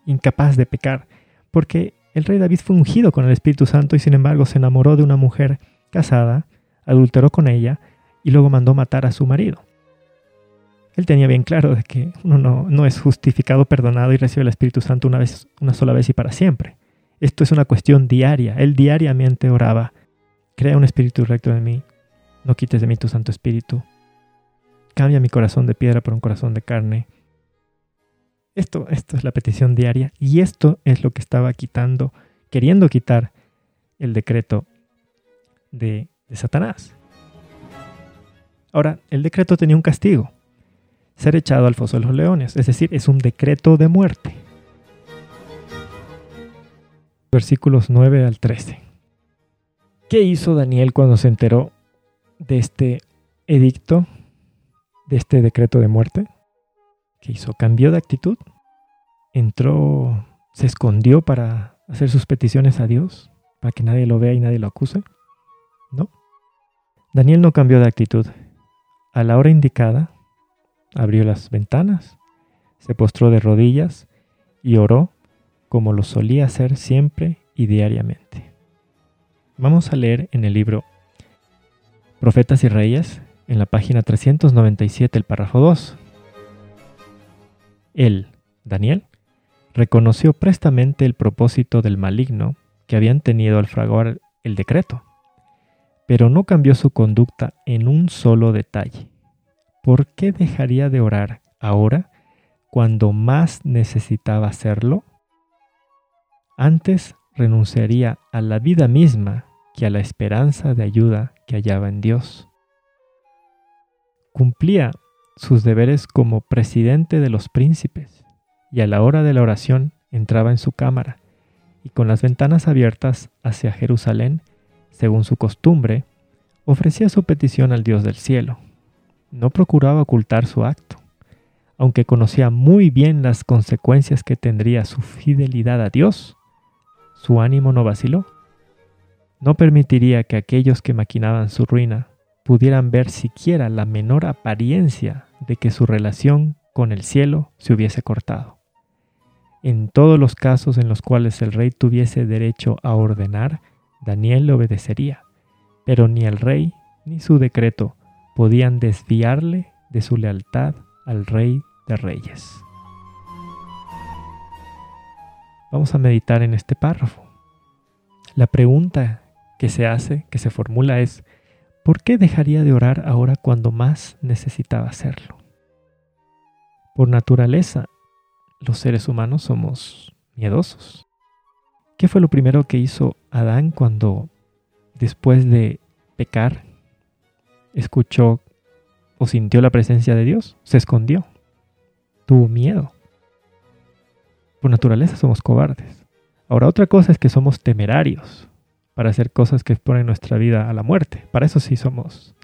incapaz de pecar. Porque el rey David fue ungido con el Espíritu Santo y sin embargo se enamoró de una mujer casada, adulteró con ella y luego mandó matar a su marido. Él tenía bien claro de que uno no, no es justificado, perdonado y recibe el Espíritu Santo una, vez, una sola vez y para siempre. Esto es una cuestión diaria. Él diariamente oraba, crea un espíritu recto en mí, no quites de mí tu Santo Espíritu. Cambia mi corazón de piedra por un corazón de carne. Esto, esto es la petición diaria y esto es lo que estaba quitando, queriendo quitar el decreto de, de Satanás. Ahora, el decreto tenía un castigo, ser echado al foso de los leones, es decir, es un decreto de muerte. Versículos 9 al 13. ¿Qué hizo Daniel cuando se enteró de este edicto, de este decreto de muerte, ¿qué hizo? ¿Cambió de actitud? ¿Entró, se escondió para hacer sus peticiones a Dios, para que nadie lo vea y nadie lo acuse? No. Daniel no cambió de actitud. A la hora indicada, abrió las ventanas, se postró de rodillas y oró como lo solía hacer siempre y diariamente. Vamos a leer en el libro Profetas y Reyes, en la página 397, el párrafo 2. Él, Daniel, reconoció prestamente el propósito del maligno que habían tenido al fraguar el decreto, pero no cambió su conducta en un solo detalle. ¿Por qué dejaría de orar ahora cuando más necesitaba hacerlo? Antes renunciaría a la vida misma que a la esperanza de ayuda que hallaba en Dios. Cumplía sus deberes como presidente de los príncipes y a la hora de la oración entraba en su cámara y con las ventanas abiertas hacia Jerusalén, según su costumbre, ofrecía su petición al Dios del cielo. No procuraba ocultar su acto, aunque conocía muy bien las consecuencias que tendría su fidelidad a Dios. Su ánimo no vaciló no permitiría que aquellos que maquinaban su ruina pudieran ver siquiera la menor apariencia de que su relación con el cielo se hubiese cortado. En todos los casos en los cuales el rey tuviese derecho a ordenar, Daniel le obedecería, pero ni el rey ni su decreto podían desviarle de su lealtad al rey de reyes. Vamos a meditar en este párrafo. La pregunta que se hace, que se formula es, ¿por qué dejaría de orar ahora cuando más necesitaba hacerlo? Por naturaleza, los seres humanos somos miedosos. ¿Qué fue lo primero que hizo Adán cuando, después de pecar, escuchó o sintió la presencia de Dios? Se escondió. Tuvo miedo. Por naturaleza somos cobardes. Ahora otra cosa es que somos temerarios para hacer cosas que exponen nuestra vida a la muerte. Para eso sí somos.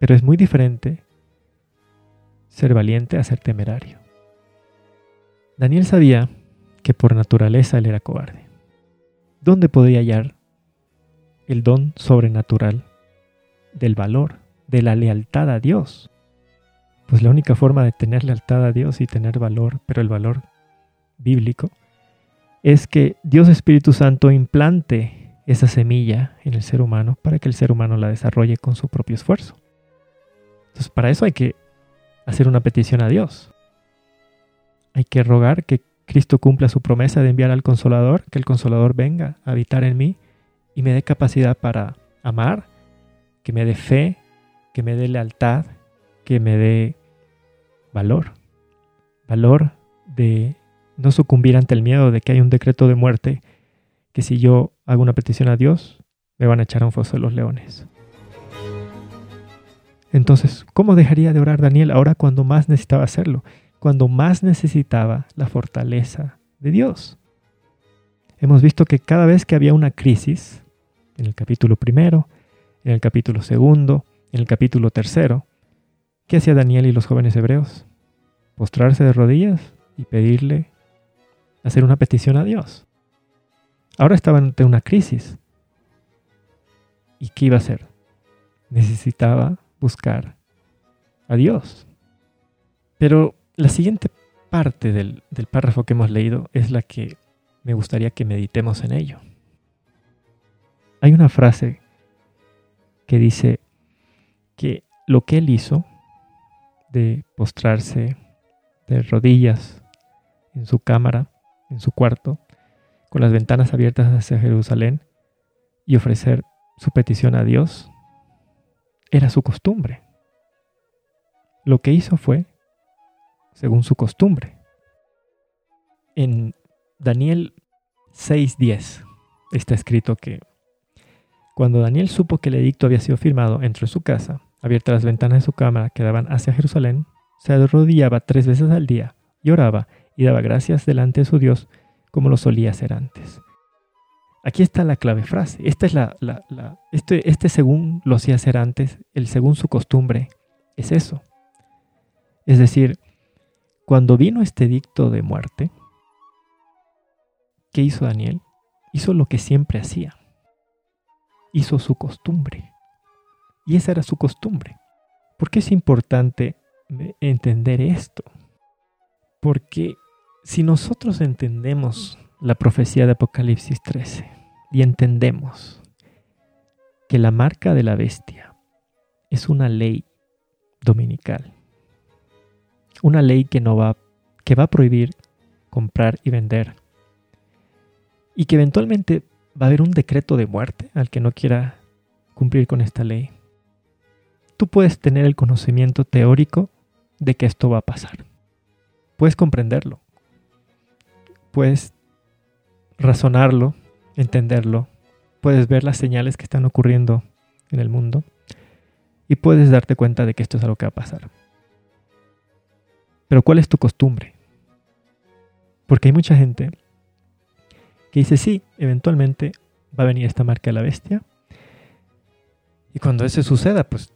Pero es muy diferente ser valiente a ser temerario. Daniel sabía que por naturaleza él era cobarde. ¿Dónde podía hallar el don sobrenatural del valor, de la lealtad a Dios? Pues la única forma de tener lealtad a Dios y tener valor, pero el valor bíblico, es que Dios Espíritu Santo implante esa semilla en el ser humano para que el ser humano la desarrolle con su propio esfuerzo. Entonces, para eso hay que hacer una petición a Dios. Hay que rogar que Cristo cumpla su promesa de enviar al consolador, que el consolador venga a habitar en mí y me dé capacidad para amar, que me dé fe, que me dé lealtad, que me dé valor. Valor de no sucumbir ante el miedo de que hay un decreto de muerte que si yo hago una petición a Dios, me van a echar a un foso de los leones. Entonces, ¿cómo dejaría de orar Daniel ahora cuando más necesitaba hacerlo? Cuando más necesitaba la fortaleza de Dios. Hemos visto que cada vez que había una crisis, en el capítulo primero, en el capítulo segundo, en el capítulo tercero, ¿qué hacía Daniel y los jóvenes hebreos? ¿Postrarse de rodillas y pedirle, hacer una petición a Dios. Ahora estaba ante una crisis. ¿Y qué iba a hacer? Necesitaba buscar a Dios. Pero la siguiente parte del, del párrafo que hemos leído es la que me gustaría que meditemos en ello. Hay una frase que dice que lo que él hizo de postrarse de rodillas en su cámara, en su cuarto, con las ventanas abiertas hacia Jerusalén y ofrecer su petición a Dios, era su costumbre. Lo que hizo fue según su costumbre. En Daniel 6:10 está escrito que cuando Daniel supo que el edicto había sido firmado, entró en su casa, abiertas las ventanas de su cámara que daban hacia Jerusalén, se arrodillaba tres veces al día y oraba y daba gracias delante de su Dios como lo solía hacer antes. Aquí está la clave frase. Esta es la, este, este según lo hacía hacer antes, el según su costumbre, es eso. Es decir, cuando vino este edicto de muerte, ¿qué hizo Daniel? Hizo lo que siempre hacía hizo su costumbre. Y esa era su costumbre. ¿Por qué es importante entender esto? Porque si nosotros entendemos la profecía de Apocalipsis 13 y entendemos que la marca de la bestia es una ley dominical, una ley que no va que va a prohibir comprar y vender y que eventualmente va a haber un decreto de muerte al que no quiera cumplir con esta ley. Tú puedes tener el conocimiento teórico de que esto va a pasar. Puedes comprenderlo. Puedes razonarlo, entenderlo. Puedes ver las señales que están ocurriendo en el mundo. Y puedes darte cuenta de que esto es algo que va a pasar. Pero ¿cuál es tu costumbre? Porque hay mucha gente que dice, sí, eventualmente va a venir esta marca de la bestia. Y cuando eso suceda, pues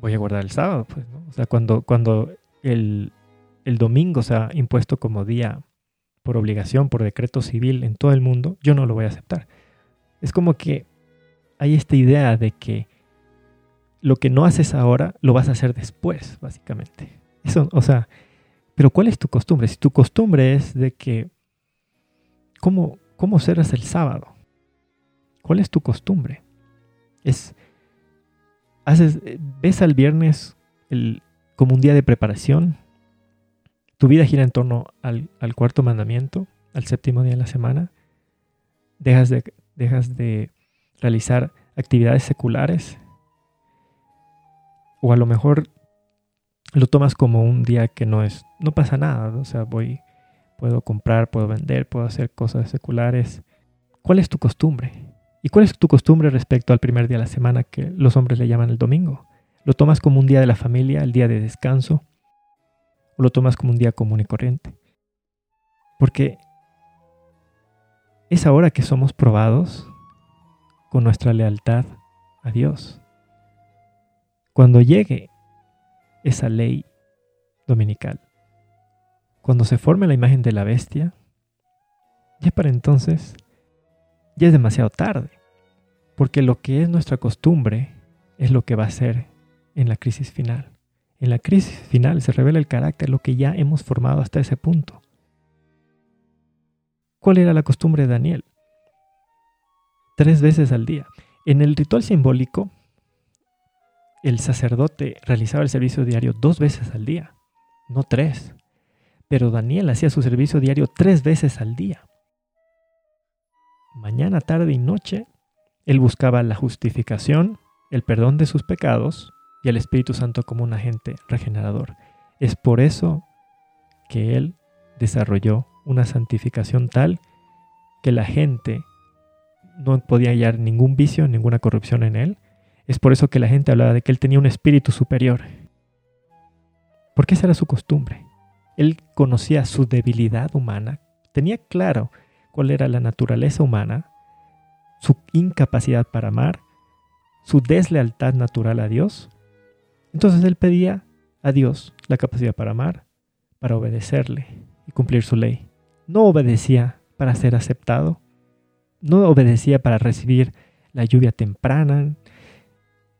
voy a guardar el sábado. Pues, O sea, cuando, cuando el, el domingo sea impuesto como día por obligación, por decreto civil en todo el mundo, yo no lo voy a aceptar. Es como que hay esta idea de que lo que no haces ahora lo vas a hacer después, básicamente. Eso, o sea, pero ¿cuál es tu costumbre? Si tu costumbre es de que, ¿cómo, ¿Cómo serás el sábado? ¿Cuál es tu costumbre? Es, haces, ves al viernes como un día de preparación. Tu vida gira en torno al, cuarto mandamiento, al séptimo día de la semana. Dejas de, dejas de realizar actividades seculares. O a lo mejor lo tomas como un día que no es, no pasa nada. O sea, voy, Puedo comprar, puedo vender, puedo hacer cosas seculares. ¿Cuál es tu costumbre? ¿Y cuál es tu costumbre respecto al primer día de la semana que los hombres le llaman el domingo? ¿Lo tomas como un día de la familia, el día de descanso? ¿O lo tomas como un día común y corriente? Porque es ahora que somos probados con nuestra lealtad a Dios. Cuando llegue esa ley dominical, cuando se forme la imagen de la bestia, ya para entonces ya es demasiado tarde, porque lo que es nuestra costumbre es lo que va a ser en la crisis final. En la crisis final se revela el carácter, lo que ya hemos formado hasta ese punto. ¿Cuál era la costumbre de Daniel? Tres veces al día. En el ritual simbólico, el sacerdote realizaba el servicio diario dos veces al día, no tres. Pero Daniel hacía su servicio diario tres veces al día. Mañana, tarde y noche, él buscaba la justificación, el perdón de sus pecados y el Espíritu Santo como un agente regenerador. Es por eso que él desarrolló una santificación tal que la gente no podía hallar ningún vicio, ninguna corrupción en él. Es por eso que la gente hablaba de que él tenía un espíritu superior. Porque esa era su costumbre. Él conocía su debilidad humana, tenía claro cuál era la naturaleza humana, su incapacidad para amar, su deslealtad natural a Dios. Entonces él pedía a Dios la capacidad para amar, para obedecerle y cumplir su ley. No obedecía para ser aceptado. No obedecía para recibir la lluvia temprana.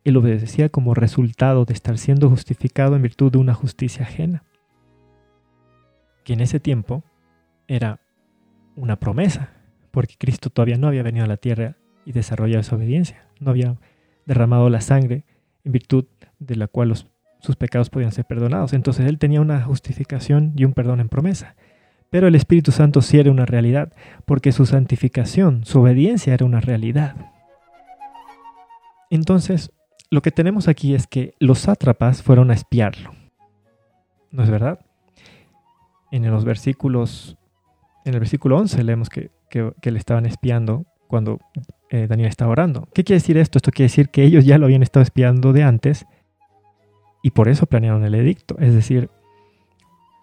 Él obedecía como resultado de estar siendo justificado en virtud de una justicia ajena. Que en ese tiempo era una promesa, porque Cristo todavía no había venido a la tierra y desarrollado esa obediencia. No había derramado la sangre en virtud de la cual sus pecados podían ser perdonados. Entonces él tenía una justificación y un perdón en promesa. Pero el Espíritu Santo sí era una realidad, porque su santificación, su obediencia era una realidad. Entonces, lo que tenemos aquí es que los sátrapas fueron a espiarlo. ¿No es verdad? En los versículos, en el versículo 11 leemos que, le estaban espiando cuando eh, Daniel estaba orando. ¿Qué quiere decir esto? Esto quiere decir que ellos ya lo habían estado espiando de antes y por eso planearon el edicto. Es decir,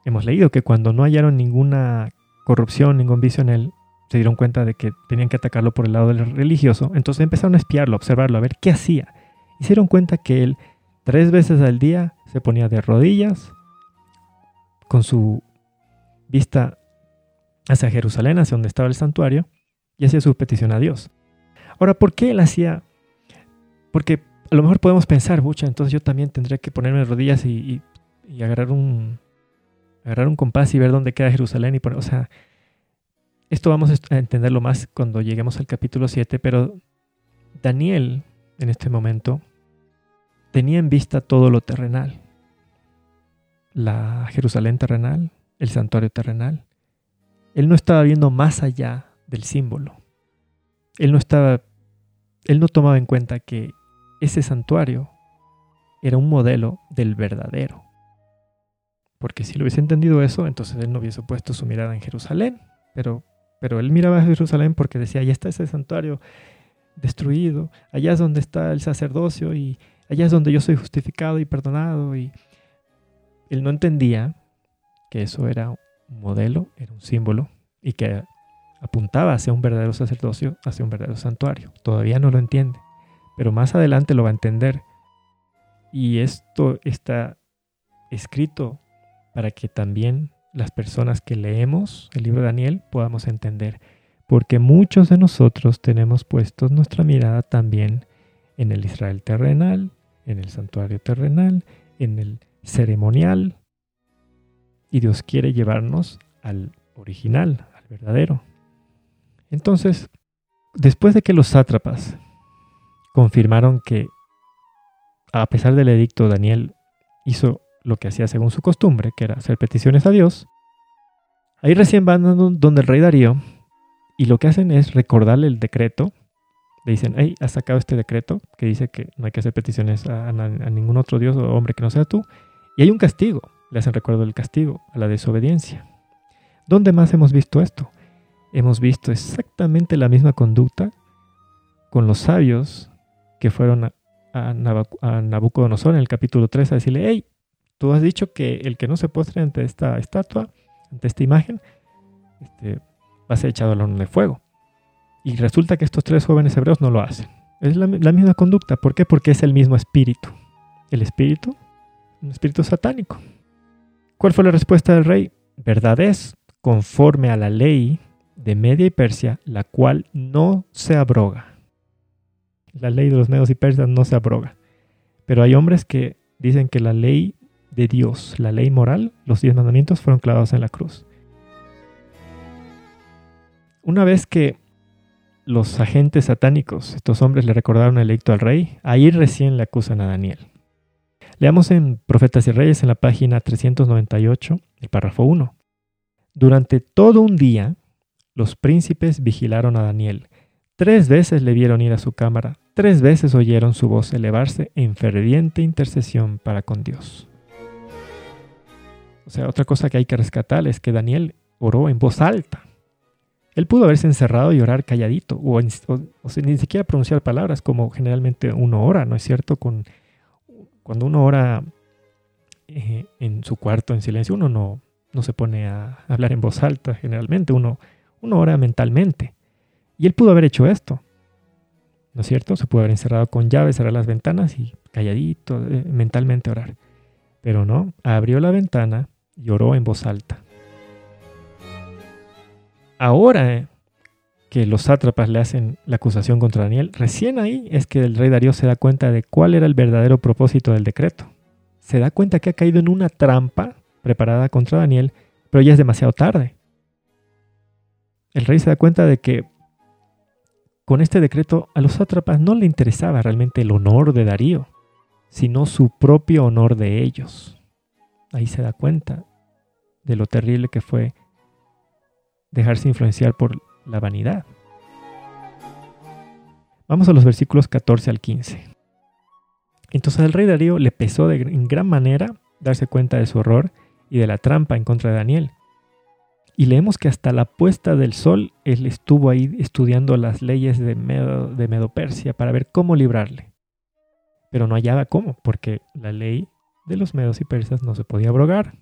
hemos leído que cuando no hallaron ninguna corrupción, ningún vicio en él, se dieron cuenta de que tenían que atacarlo por el lado del religioso, entonces empezaron a espiarlo, a observarlo, a ver qué hacía. Y se dieron cuenta que él tres veces al día se ponía de rodillas, con su vista hacia Jerusalén, hacia donde estaba el santuario, y hacía su petición a Dios. Ahora, ¿por qué él hacía? Porque a lo mejor podemos pensar, bucha, entonces yo también tendré que ponerme de rodillas y, agarrar un agarrar un compás y ver dónde queda Jerusalén y poner, o sea, esto vamos a entenderlo más cuando lleguemos al capítulo 7, pero Daniel en este momento tenía en vista todo lo terrenal. La Jerusalén terrenal, el santuario terrenal. Él no estaba viendo más allá del símbolo. Él no estaba él no tomaba en cuenta que ese santuario era un modelo del verdadero. Porque si lo hubiese entendido eso, entonces él no hubiese puesto su mirada en Jerusalén. Pero, pero él miraba a Jerusalén porque decía, allá está ese santuario destruido, allá es donde está el sacerdocio y allá es donde yo soy justificado y perdonado. Y él no entendía que eso era un modelo, era un símbolo y que apuntaba hacia un verdadero sacerdocio, hacia un verdadero santuario. Todavía no lo entiende pero más adelante lo va a entender. Y esto está escrito para que también las personas que leemos el libro de Daniel podamos entender, porque muchos de nosotros tenemos puestos nuestra mirada también en el Israel terrenal, en el santuario terrenal, en el ceremonial, y Dios quiere llevarnos al original, al verdadero. Entonces, después de que los sátrapas confirmaron que, a pesar del edicto, Daniel hizo lo que hacía según su costumbre, que era hacer peticiones a Dios. Ahí recién van donde el rey Darío y lo que hacen es recordarle el decreto. Le dicen, hey, has sacado este decreto que dice que no hay que hacer peticiones a, ningún otro Dios o hombre que no sea tú. Y hay un castigo. Le hacen recuerdo del castigo, a la desobediencia. ¿Dónde más hemos visto esto? Hemos visto exactamente la misma conducta con los sabios que fueron a, Nabucodonosor en el capítulo 3 a decirle, hey, tú has dicho que el que no se postre ante esta estatua, ante esta imagen, este, va a ser echado al horno de fuego. Y resulta que estos tres jóvenes hebreos no lo hacen. Es la, la, misma conducta. ¿Por qué? Porque es el mismo espíritu. El espíritu, un espíritu satánico. ¿Cuál fue la respuesta del rey? Verdad es, conforme a la ley de Media y Persia, la cual no se abroga la ley de los medios y persas no se abroga. Pero hay hombres que dicen que la ley de Dios, la ley moral, los diez mandamientos fueron clavados en la cruz. Una vez que los agentes satánicos, estos hombres le recordaron el edicto al rey, ahí recién le acusan a Daniel. Leamos en Profetas y Reyes en la página 398, el párrafo 1. Durante todo un día, los príncipes vigilaron a Daniel. Tres veces le vieron ir a su cámara, Tres veces oyeron su voz elevarse en ferviente intercesión para con Dios. O sea, otra cosa que hay que rescatar es que Daniel oró en voz alta. Él pudo haberse encerrado y orar calladito, o, ni siquiera pronunciar palabras como generalmente uno ora, ¿no es cierto? Con, cuando uno ora eh, en su cuarto en silencio, uno no, no se pone a hablar en voz alta generalmente, uno, uno ora mentalmente. Y él pudo haber hecho esto. ¿no es cierto? Se puede haber encerrado con llaves, cerrar las ventanas y calladito, eh, mentalmente orar. Pero no, abrió la ventana y oró en voz alta. ahora que los sátrapas le hacen la acusación contra Daniel, recién ahí es que el rey Darío se da cuenta de cuál era el verdadero propósito del decreto. Se da cuenta que ha caído en una trampa preparada contra Daniel, pero ya es demasiado tarde. El rey se da cuenta de que con este decreto a los sátrapas no le interesaba realmente el honor de Darío, sino su propio honor de ellos. Ahí se da cuenta de lo terrible que fue dejarse influenciar por la vanidad. Vamos a los versículos 14 al 15. Entonces al rey Darío le pesó de, en gran manera darse cuenta de su horror y de la trampa en contra de Daniel. Y leemos que hasta la puesta del sol él estuvo ahí estudiando las leyes de Medo, de Medo Persia para ver cómo librarle. Pero no hallaba cómo, porque la ley de los medos y persas no se podía abrogar.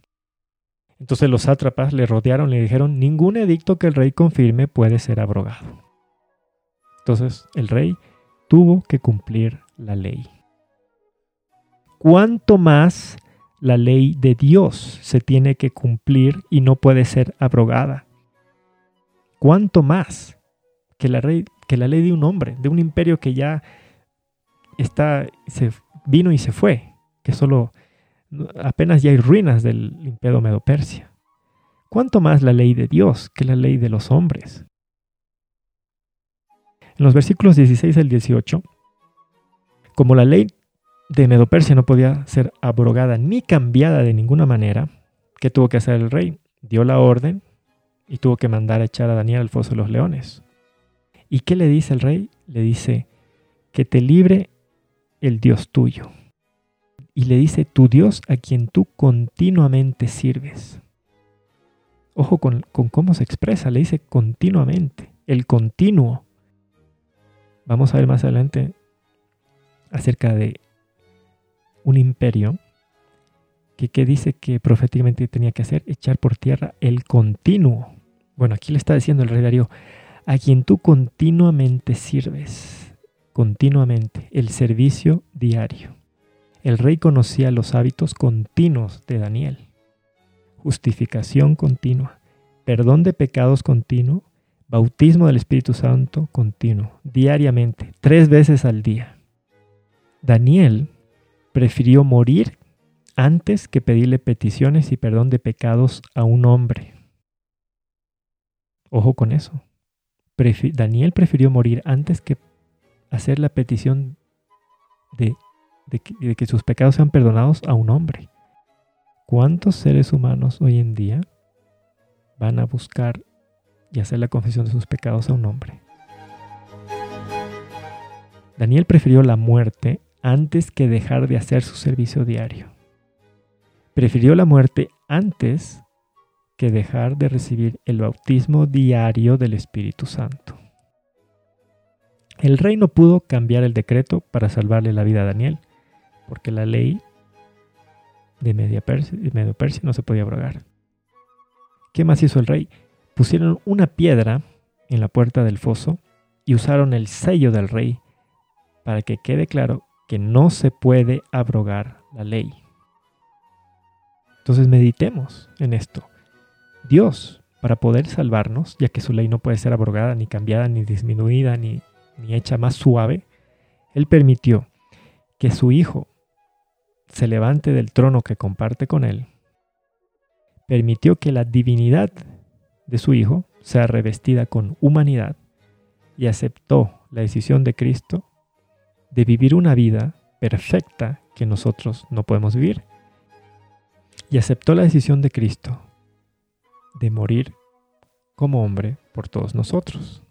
Entonces los sátrapas le rodearon y le dijeron, ningún edicto que el rey confirme puede ser abrogado. Entonces el rey tuvo que cumplir la ley. ¿Cuánto más la ley de Dios se tiene que cumplir y no puede ser abrogada? ¿Cuánto más que la, que la ley de un hombre, de un imperio que ya está, se vino y se fue, que solo apenas ya hay ruinas del imperio Medo-Persia. ¿Cuánto más la ley de Dios que la ley de los hombres? En los versículos 16 al 18, como la ley de Medo-Persia no podía ser abrogada ni cambiada de ninguna manera, ¿qué tuvo que hacer el rey? Dio la orden y tuvo que mandar a echar a Daniel al foso de los leones. ¿Y qué le dice el rey? Le dice, que te libre el Dios tuyo y le dice tu Dios a quien tú continuamente sirves. Ojo con, cómo se expresa, le dice continuamente, el continuo. Vamos a ver más adelante acerca de un imperio que, dice que proféticamente tenía que hacer, echar por tierra el continuo. Bueno, aquí le está diciendo el rey Darío, a quien tú continuamente sirves, continuamente, el servicio diario. El rey conocía los hábitos continuos de Daniel. Justificación continua, perdón de pecados continuo, bautismo del Espíritu Santo continuo, diariamente, tres veces al día. Daniel prefirió morir antes que pedirle peticiones y perdón de pecados a un hombre. Ojo con eso. Daniel prefirió morir antes que hacer la petición de de que, sus pecados sean perdonados a un hombre. ¿Cuántos seres humanos hoy en día van a buscar y hacer la confesión de sus pecados a un hombre? Daniel prefirió la muerte antes que dejar de hacer su servicio diario. Prefirió la muerte antes que dejar de recibir el bautismo diario del Espíritu Santo. El rey no pudo cambiar el decreto para salvarle la vida a Daniel, porque la ley de Medio Persia, no se podía abrogar. ¿Qué más hizo el rey? Pusieron una piedra en la puerta del foso y usaron el sello del rey para que quede claro que no se puede abrogar la ley. Entonces meditemos en esto. Dios, para poder salvarnos, ya que su ley no puede ser abrogada, ni cambiada, ni disminuida, ni, ni hecha más suave, Él permitió que su Hijo se levante del trono que comparte con él, permitió que la divinidad de su Hijo sea revestida con humanidad y aceptó la decisión de Cristo de vivir una vida perfecta que nosotros no podemos vivir. Y aceptó la decisión de Cristo de morir como hombre por todos nosotros.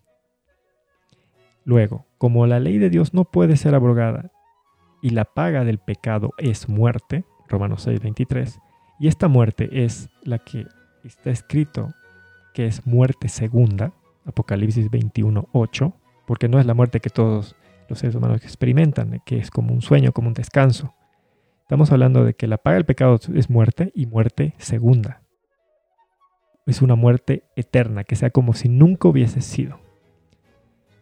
Luego, como la ley de Dios no puede ser abrogada y la paga del pecado es muerte, Romanos 6, 23, y esta muerte es la que está escrito que es muerte segunda, Apocalipsis 21, 8, porque no es la muerte que todos los seres humanos experimentan, que es como un sueño, como un descanso. Estamos hablando de que la paga del pecado es muerte y muerte segunda. Es una muerte eterna, que sea como si nunca hubiese sido.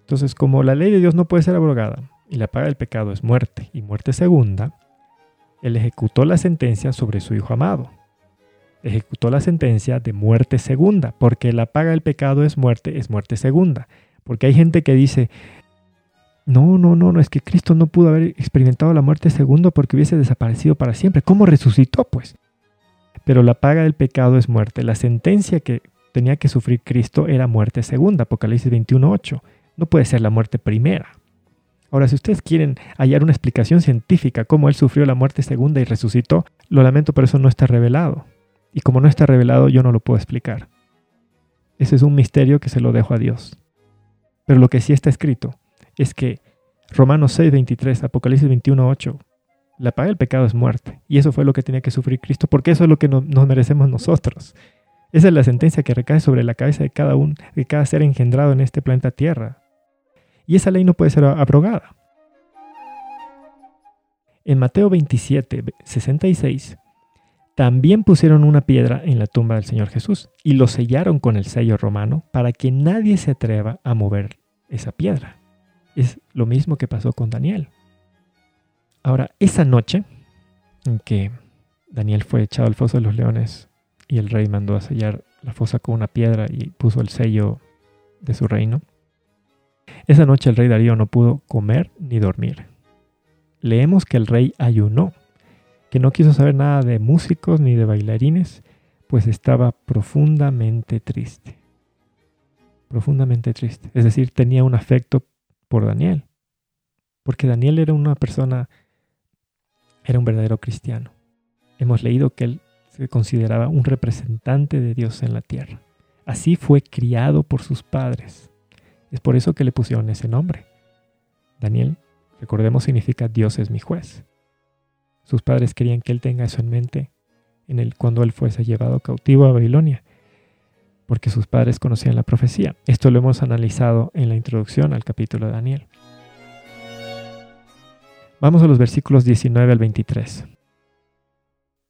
Entonces, como la ley de Dios no puede ser abrogada, y la paga del pecado es muerte y muerte segunda, él ejecutó la sentencia sobre su Hijo amado. ejecutó la sentencia de muerte segunda, porque la paga del pecado es muerte, es muerte segunda. Porque hay gente que dice, no, no, no, no, es que Cristo no pudo haber experimentado la muerte segunda porque hubiese desaparecido para siempre. ¿Cómo resucitó, pues? Pero la paga del pecado es muerte. La sentencia que tenía que sufrir Cristo era muerte segunda, Apocalipsis 21.8. No puede ser la muerte primera. Ahora, si ustedes quieren hallar una explicación científica cómo él sufrió la muerte segunda y resucitó, lo lamento, pero eso no está revelado. Y como no está revelado, yo no lo puedo explicar. Ese es un misterio que se lo dejo a Dios. Pero lo que sí está escrito es que Romanos 6, 23, Apocalipsis 21, 8, la paga del pecado es muerte. Y eso fue lo que tenía que sufrir Cristo, porque eso es lo que nos merecemos nosotros. Esa es la sentencia que recae sobre la cabeza de cada, un, de cada ser engendrado en este planeta Tierra. Y esa ley no puede ser abrogada. En Mateo 27, 66, también pusieron una piedra en la tumba del Señor Jesús y lo sellaron con el sello romano para que nadie se atreva a mover esa piedra. Es lo mismo que pasó con Daniel. Ahora, esa noche en que Daniel fue echado al foso de los leones y el rey mandó a sellar la fosa con una piedra y puso el sello de su reino, esa noche el rey Darío no pudo comer ni dormir. Leemos que el rey ayunó que no quiso saber nada de músicos ni de bailarines, pues estaba profundamente triste. Profundamente triste. Es decir, tenía un afecto por Daniel. Porque Daniel era una persona, era un verdadero cristiano. Hemos leído que él se consideraba un representante de Dios en la tierra. Así fue criado por sus padres. Es por eso que le pusieron ese nombre. Daniel, recordemos, significa Dios es mi juez. Sus padres querían que él tenga eso en mente en el, cuando él fuese llevado cautivo a Babilonia, porque sus padres conocían la profecía. Esto lo hemos analizado en la introducción al capítulo de Daniel. Vamos a los versículos 19 al 23.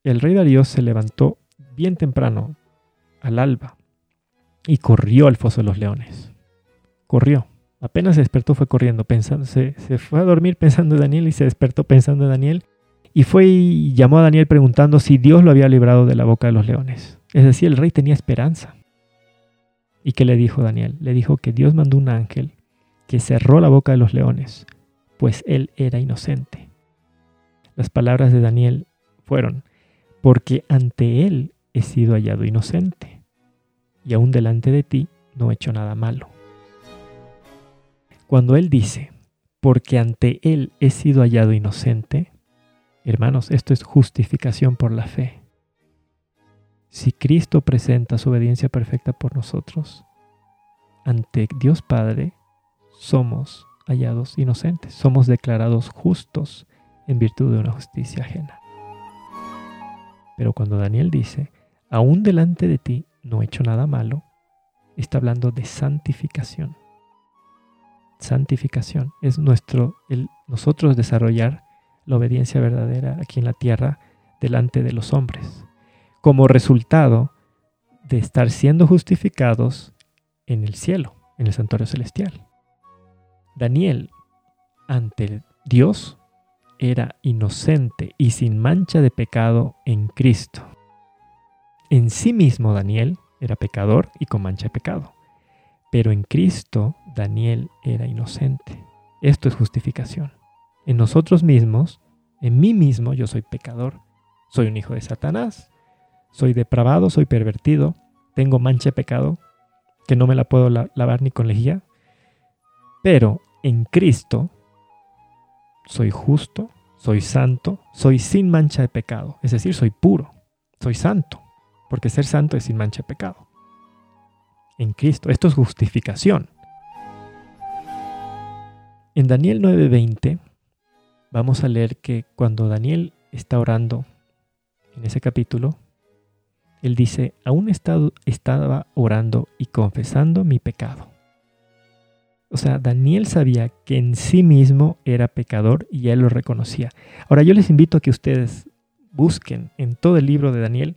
El rey Darío se levantó bien temprano, al alba, y corrió al foso de los leones. Corrió. Apenas se despertó fue corriendo, pensando, se, se fue a dormir pensando en Daniel y se despertó pensando en Daniel y fue y llamó a Daniel preguntando si Dios lo había librado de la boca de los leones. Es decir, el rey tenía esperanza. ¿Y qué le dijo Daniel? Le dijo que Dios mandó un ángel que cerró la boca de los leones, pues él era inocente. Las palabras de Daniel fueron, porque ante él he sido hallado inocente, y aún delante de ti no he hecho nada malo. Cuando él dice, porque ante él he sido hallado inocente, Hermanos, esto es justificación por la fe. Si Cristo presenta su obediencia perfecta por nosotros, ante Dios Padre somos hallados inocentes, somos declarados justos en virtud de una justicia ajena. Pero cuando Daniel dice, aún delante de ti no he hecho nada malo, está hablando de santificación. Santificación es nuestro, el, nosotros desarrollar la obediencia verdadera aquí en la tierra delante de los hombres, como resultado de estar siendo justificados en el cielo, en el santuario celestial. Daniel, ante Dios, era inocente y sin mancha de pecado en Cristo. En sí mismo Daniel era pecador y con mancha de pecado, pero en Cristo Daniel era inocente. Esto es justificación en nosotros mismos, en mí mismo, yo soy pecador, soy un hijo de Satanás, soy depravado, soy pervertido, tengo mancha de pecado que no me la puedo lavar ni con lejía, pero en Cristo soy justo, soy santo, soy sin mancha de pecado, es decir, soy puro, soy santo, porque ser santo es sin mancha de pecado. En Cristo, esto es justificación. En Daniel 9:20 vamos a leer que cuando Daniel está orando en ese capítulo, él dice, aún estaba orando y confesando mi pecado. O sea, Daniel sabía que en sí mismo era pecador y él lo reconocía. Ahora yo les invito a que ustedes busquen en todo el libro de Daniel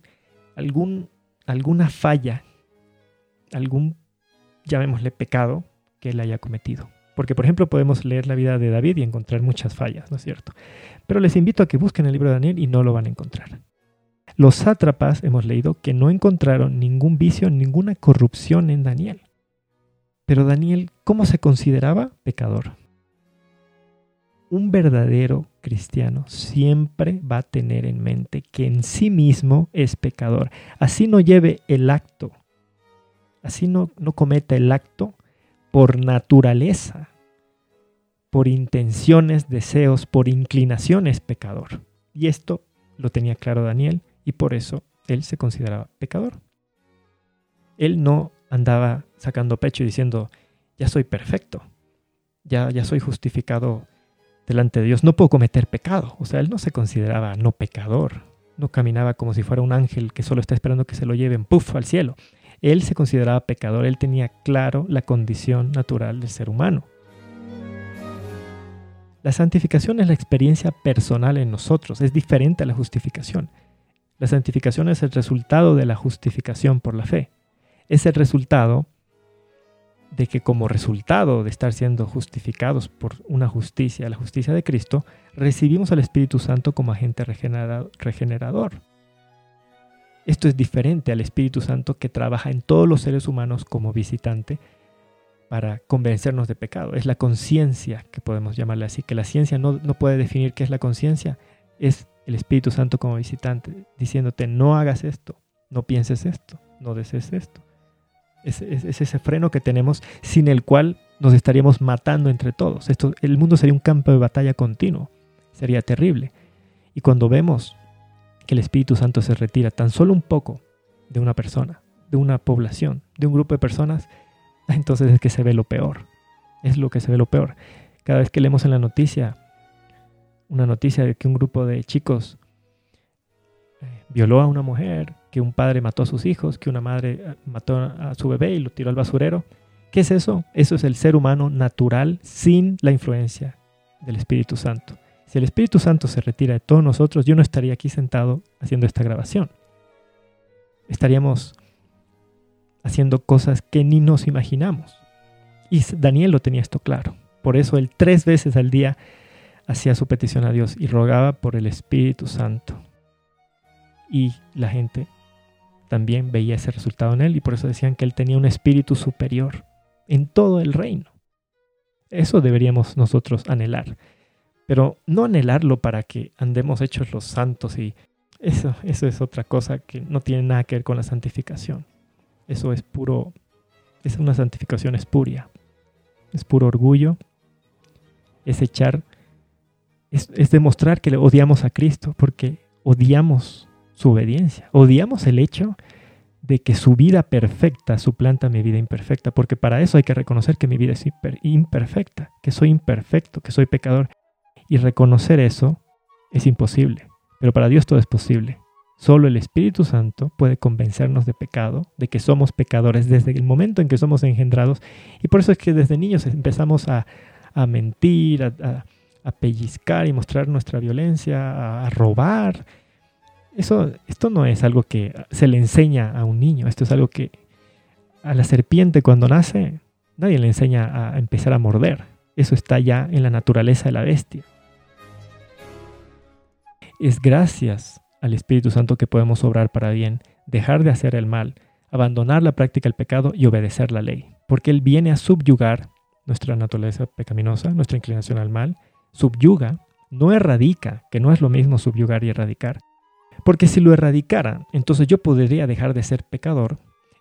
algún, alguna falla, algún, llamémosle pecado, que él haya cometido. Porque, por ejemplo, podemos leer la vida de David y encontrar muchas fallas, ¿no es cierto? Pero les invito a que busquen el libro de Daniel y no lo van a encontrar. Los sátrapas, hemos leído, que no encontraron ningún vicio, ninguna corrupción en Daniel. Pero Daniel, ¿cómo se consideraba? Pecador. Un verdadero cristiano siempre va a tener en mente que en sí mismo es pecador. Así no lleve el acto, así no, no cometa el acto por naturaleza, por intenciones, deseos, por inclinaciones pecador. Y esto lo tenía claro Daniel y por eso él se consideraba pecador. Él no andaba sacando pecho y diciendo, ya soy perfecto, ya, ya soy justificado delante de Dios, no puedo cometer pecado. O sea, él no se consideraba no pecador, no caminaba como si fuera un ángel que solo está esperando que se lo lleven, puff, al cielo. Él se consideraba pecador, él tenía claro la condición natural del ser humano. La santificación es la experiencia personal en nosotros, es diferente a la justificación. La santificación es el resultado de la justificación por la fe. Es el resultado de que como resultado de estar siendo justificados por una justicia, la justicia de Cristo, recibimos al Espíritu Santo como agente regenerador. Esto es diferente al Espíritu Santo que trabaja en todos los seres humanos como visitante para convencernos de pecado. Es la conciencia, que podemos llamarle así, que la ciencia no, no puede definir qué es la conciencia. Es el Espíritu Santo como visitante, diciéndote, no hagas esto, no pienses esto, no desees esto. Es, ese freno que tenemos sin el cual nos estaríamos matando entre todos. Esto, el mundo sería un campo de batalla continuo. Sería terrible. Y cuando vemos que el Espíritu Santo se retira tan solo un poco de una persona, de una población, de un grupo de personas, entonces es que se ve lo peor. Es lo que se ve lo peor. Cada vez que leemos en la noticia una noticia de que un grupo de chicos eh, violó a una mujer, que un padre mató a sus hijos, que una madre eh, mató a su bebé y lo tiró al basurero. ¿Qué es eso? Eso es el ser humano natural sin la influencia del Espíritu Santo. Si el Espíritu Santo se retira de todos nosotros, yo no estaría aquí sentado haciendo esta grabación. Estaríamos haciendo cosas que ni nos imaginamos. Y Daniel lo tenía esto claro. Por eso él tres veces al día hacía su petición a Dios y rogaba por el Espíritu Santo. Y la gente también veía ese resultado en él y por eso decían que él tenía un espíritu superior en todo el reino. Eso deberíamos nosotros anhelar, pero no anhelarlo para que andemos hechos los santos y eso, eso es otra cosa que no tiene nada que ver con la santificación. Eso es puro, es una santificación espuria, es puro orgullo, es echar es, demostrar que le odiamos a Cristo porque odiamos su obediencia, odiamos el hecho de que su vida perfecta suplanta mi vida imperfecta, porque para eso hay que reconocer que mi vida es imperfecta, que soy imperfecto, que soy pecador. Y reconocer eso es imposible, pero para Dios todo es posible. Solo el Espíritu Santo puede convencernos de pecado, de que somos pecadores desde el momento en que somos engendrados. Y por eso es que desde niños empezamos a, mentir, a, a pellizcar y mostrar nuestra violencia, a, robar. Eso, esto no es algo que se le enseña a un niño, esto es algo que a la serpiente cuando nace nadie le enseña a empezar a morder. Eso está ya en la naturaleza de la bestia. Es gracias al Espíritu Santo que podemos obrar para bien, dejar de hacer el mal, abandonar la práctica del pecado y obedecer la ley, porque Él viene a subyugar nuestra naturaleza pecaminosa, nuestra inclinación al mal, subyuga, no erradica, que no es lo mismo subyugar y erradicar. Porque si lo erradicara, entonces yo podría dejar de ser pecador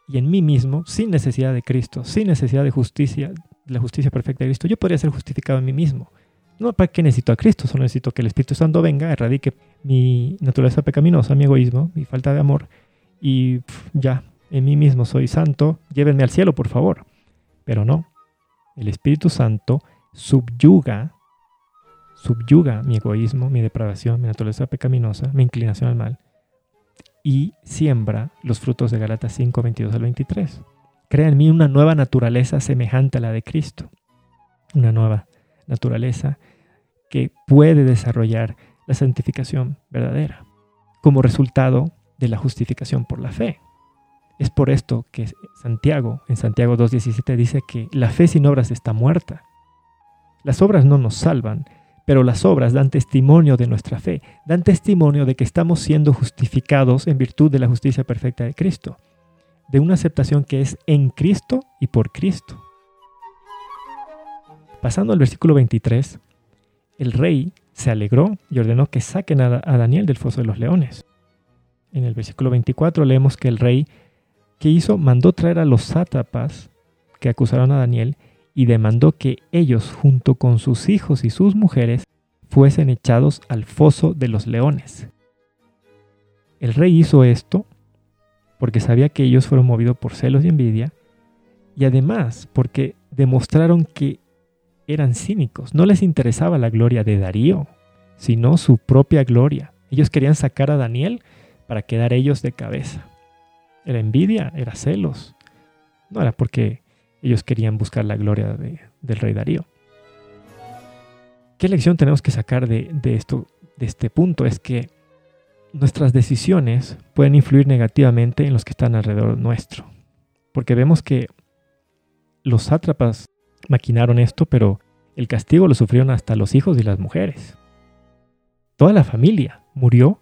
y en mí mismo, sin necesidad de Cristo, sin necesidad de justicia, la justicia perfecta de Cristo, yo podría ser justificado en mí mismo. No para qué necesito a Cristo, solo necesito que el Espíritu Santo venga, erradique mi naturaleza pecaminosa, mi egoísmo, mi falta de amor y ya, en mí mismo soy santo, llévenme al cielo, por favor. Pero no, el Espíritu Santo subyuga subyuga mi egoísmo, mi depravación, mi naturaleza pecaminosa, mi inclinación al mal, y siembra los frutos de Galatas 5, 22 al 23. Crea en mí una nueva naturaleza semejante a la de Cristo, una nueva naturaleza que puede desarrollar la santificación verdadera como resultado de la justificación por la fe. Es por esto que Santiago, en Santiago 2.17, dice que la fe sin obras está muerta. Las obras no nos salvan, pero las obras dan testimonio de nuestra fe, dan testimonio de que estamos siendo justificados en virtud de la justicia perfecta de Cristo, de una aceptación que es en Cristo y por Cristo. Pasando al versículo 23, el rey se alegró y ordenó que saquen a, Daniel del foso de los leones. En el versículo 24 leemos que el rey que hizo mandó traer a los sátrapas que acusaron a Daniel y demandó que ellos, junto con sus hijos y sus mujeres, fuesen echados al foso de los leones. El rey hizo esto porque sabía que ellos fueron movidos por celos y envidia, y además porque demostraron que eran cínicos, no les interesaba la gloria de Darío, sino su propia gloria. Ellos querían sacar a Daniel para quedar ellos de cabeza. Era envidia, era celos. No era porque ellos querían buscar la gloria del rey Darío. ¿Qué lección tenemos que sacar de, esto, de este punto? Es que nuestras decisiones pueden influir negativamente en los que están alrededor nuestro. Porque vemos que los sátrapas maquinaron esto, pero el castigo lo sufrieron hasta los hijos y las mujeres. Toda la familia murió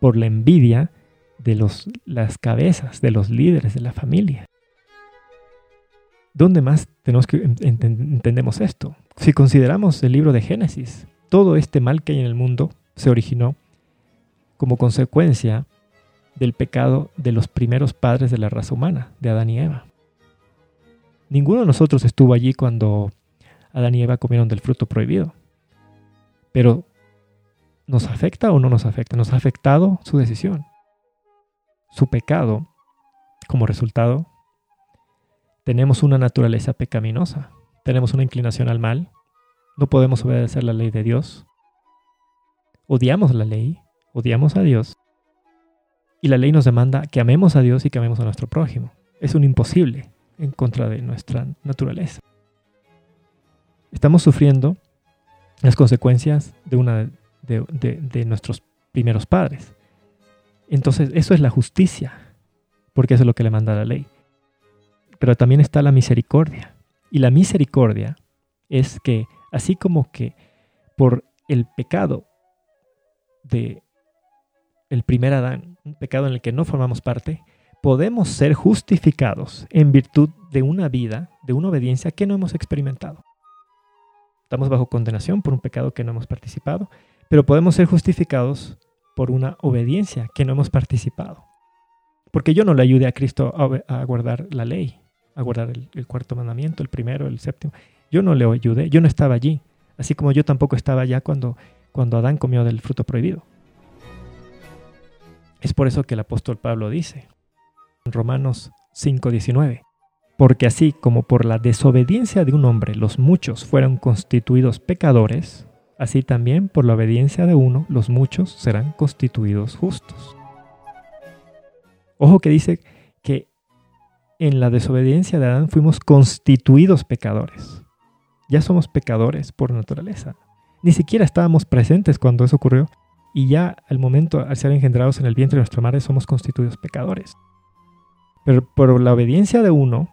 por la envidia de los, las cabezas, de los líderes de la familia. ¿Dónde más tenemos que entendemos esto? Si consideramos el libro de Génesis, todo este mal que hay en el mundo se originó como consecuencia del pecado de los primeros padres de la raza humana, de Adán y Eva. Ninguno de nosotros estuvo allí cuando Adán y Eva comieron del fruto prohibido. Pero ¿nos afecta o no nos afecta? Nos ha afectado su decisión. Su pecado, como resultado, tenemos una naturaleza pecaminosa, tenemos una inclinación al mal, no podemos obedecer la ley de Dios, odiamos la ley, odiamos a Dios, y la ley nos demanda que amemos a Dios y que amemos a nuestro prójimo. Es un imposible en contra de nuestra naturaleza. Estamos sufriendo las consecuencias de una de, nuestros primeros padres. Entonces, eso es la justicia, porque eso es lo que le manda la ley pero también está la misericordia. Y la misericordia es que, así como que por el pecado de el primer Adán, un pecado en el que no formamos parte, podemos ser justificados en virtud de una vida, de una obediencia que no hemos experimentado. Estamos bajo condenación por un pecado que no hemos participado, pero podemos ser justificados por una obediencia que no hemos participado. Porque yo no le ayude a Cristo a, guardar la ley, a guardar el, cuarto mandamiento, el primero, el séptimo. Yo no le ayudé, yo no estaba allí, así como yo tampoco estaba allá cuando, cuando Adán comió del fruto prohibido. Es por eso que el apóstol Pablo dice en Romanos 5:19, porque así como por la desobediencia de un hombre los muchos fueron constituidos pecadores, así también por la obediencia de uno los muchos serán constituidos justos. Ojo que dice que en la desobediencia de Adán fuimos constituidos pecadores. Ya somos pecadores por naturaleza. Ni siquiera estábamos presentes cuando eso ocurrió. Y ya al momento, al ser engendrados en el vientre de nuestra madre, somos constituidos pecadores. Pero por la obediencia de uno,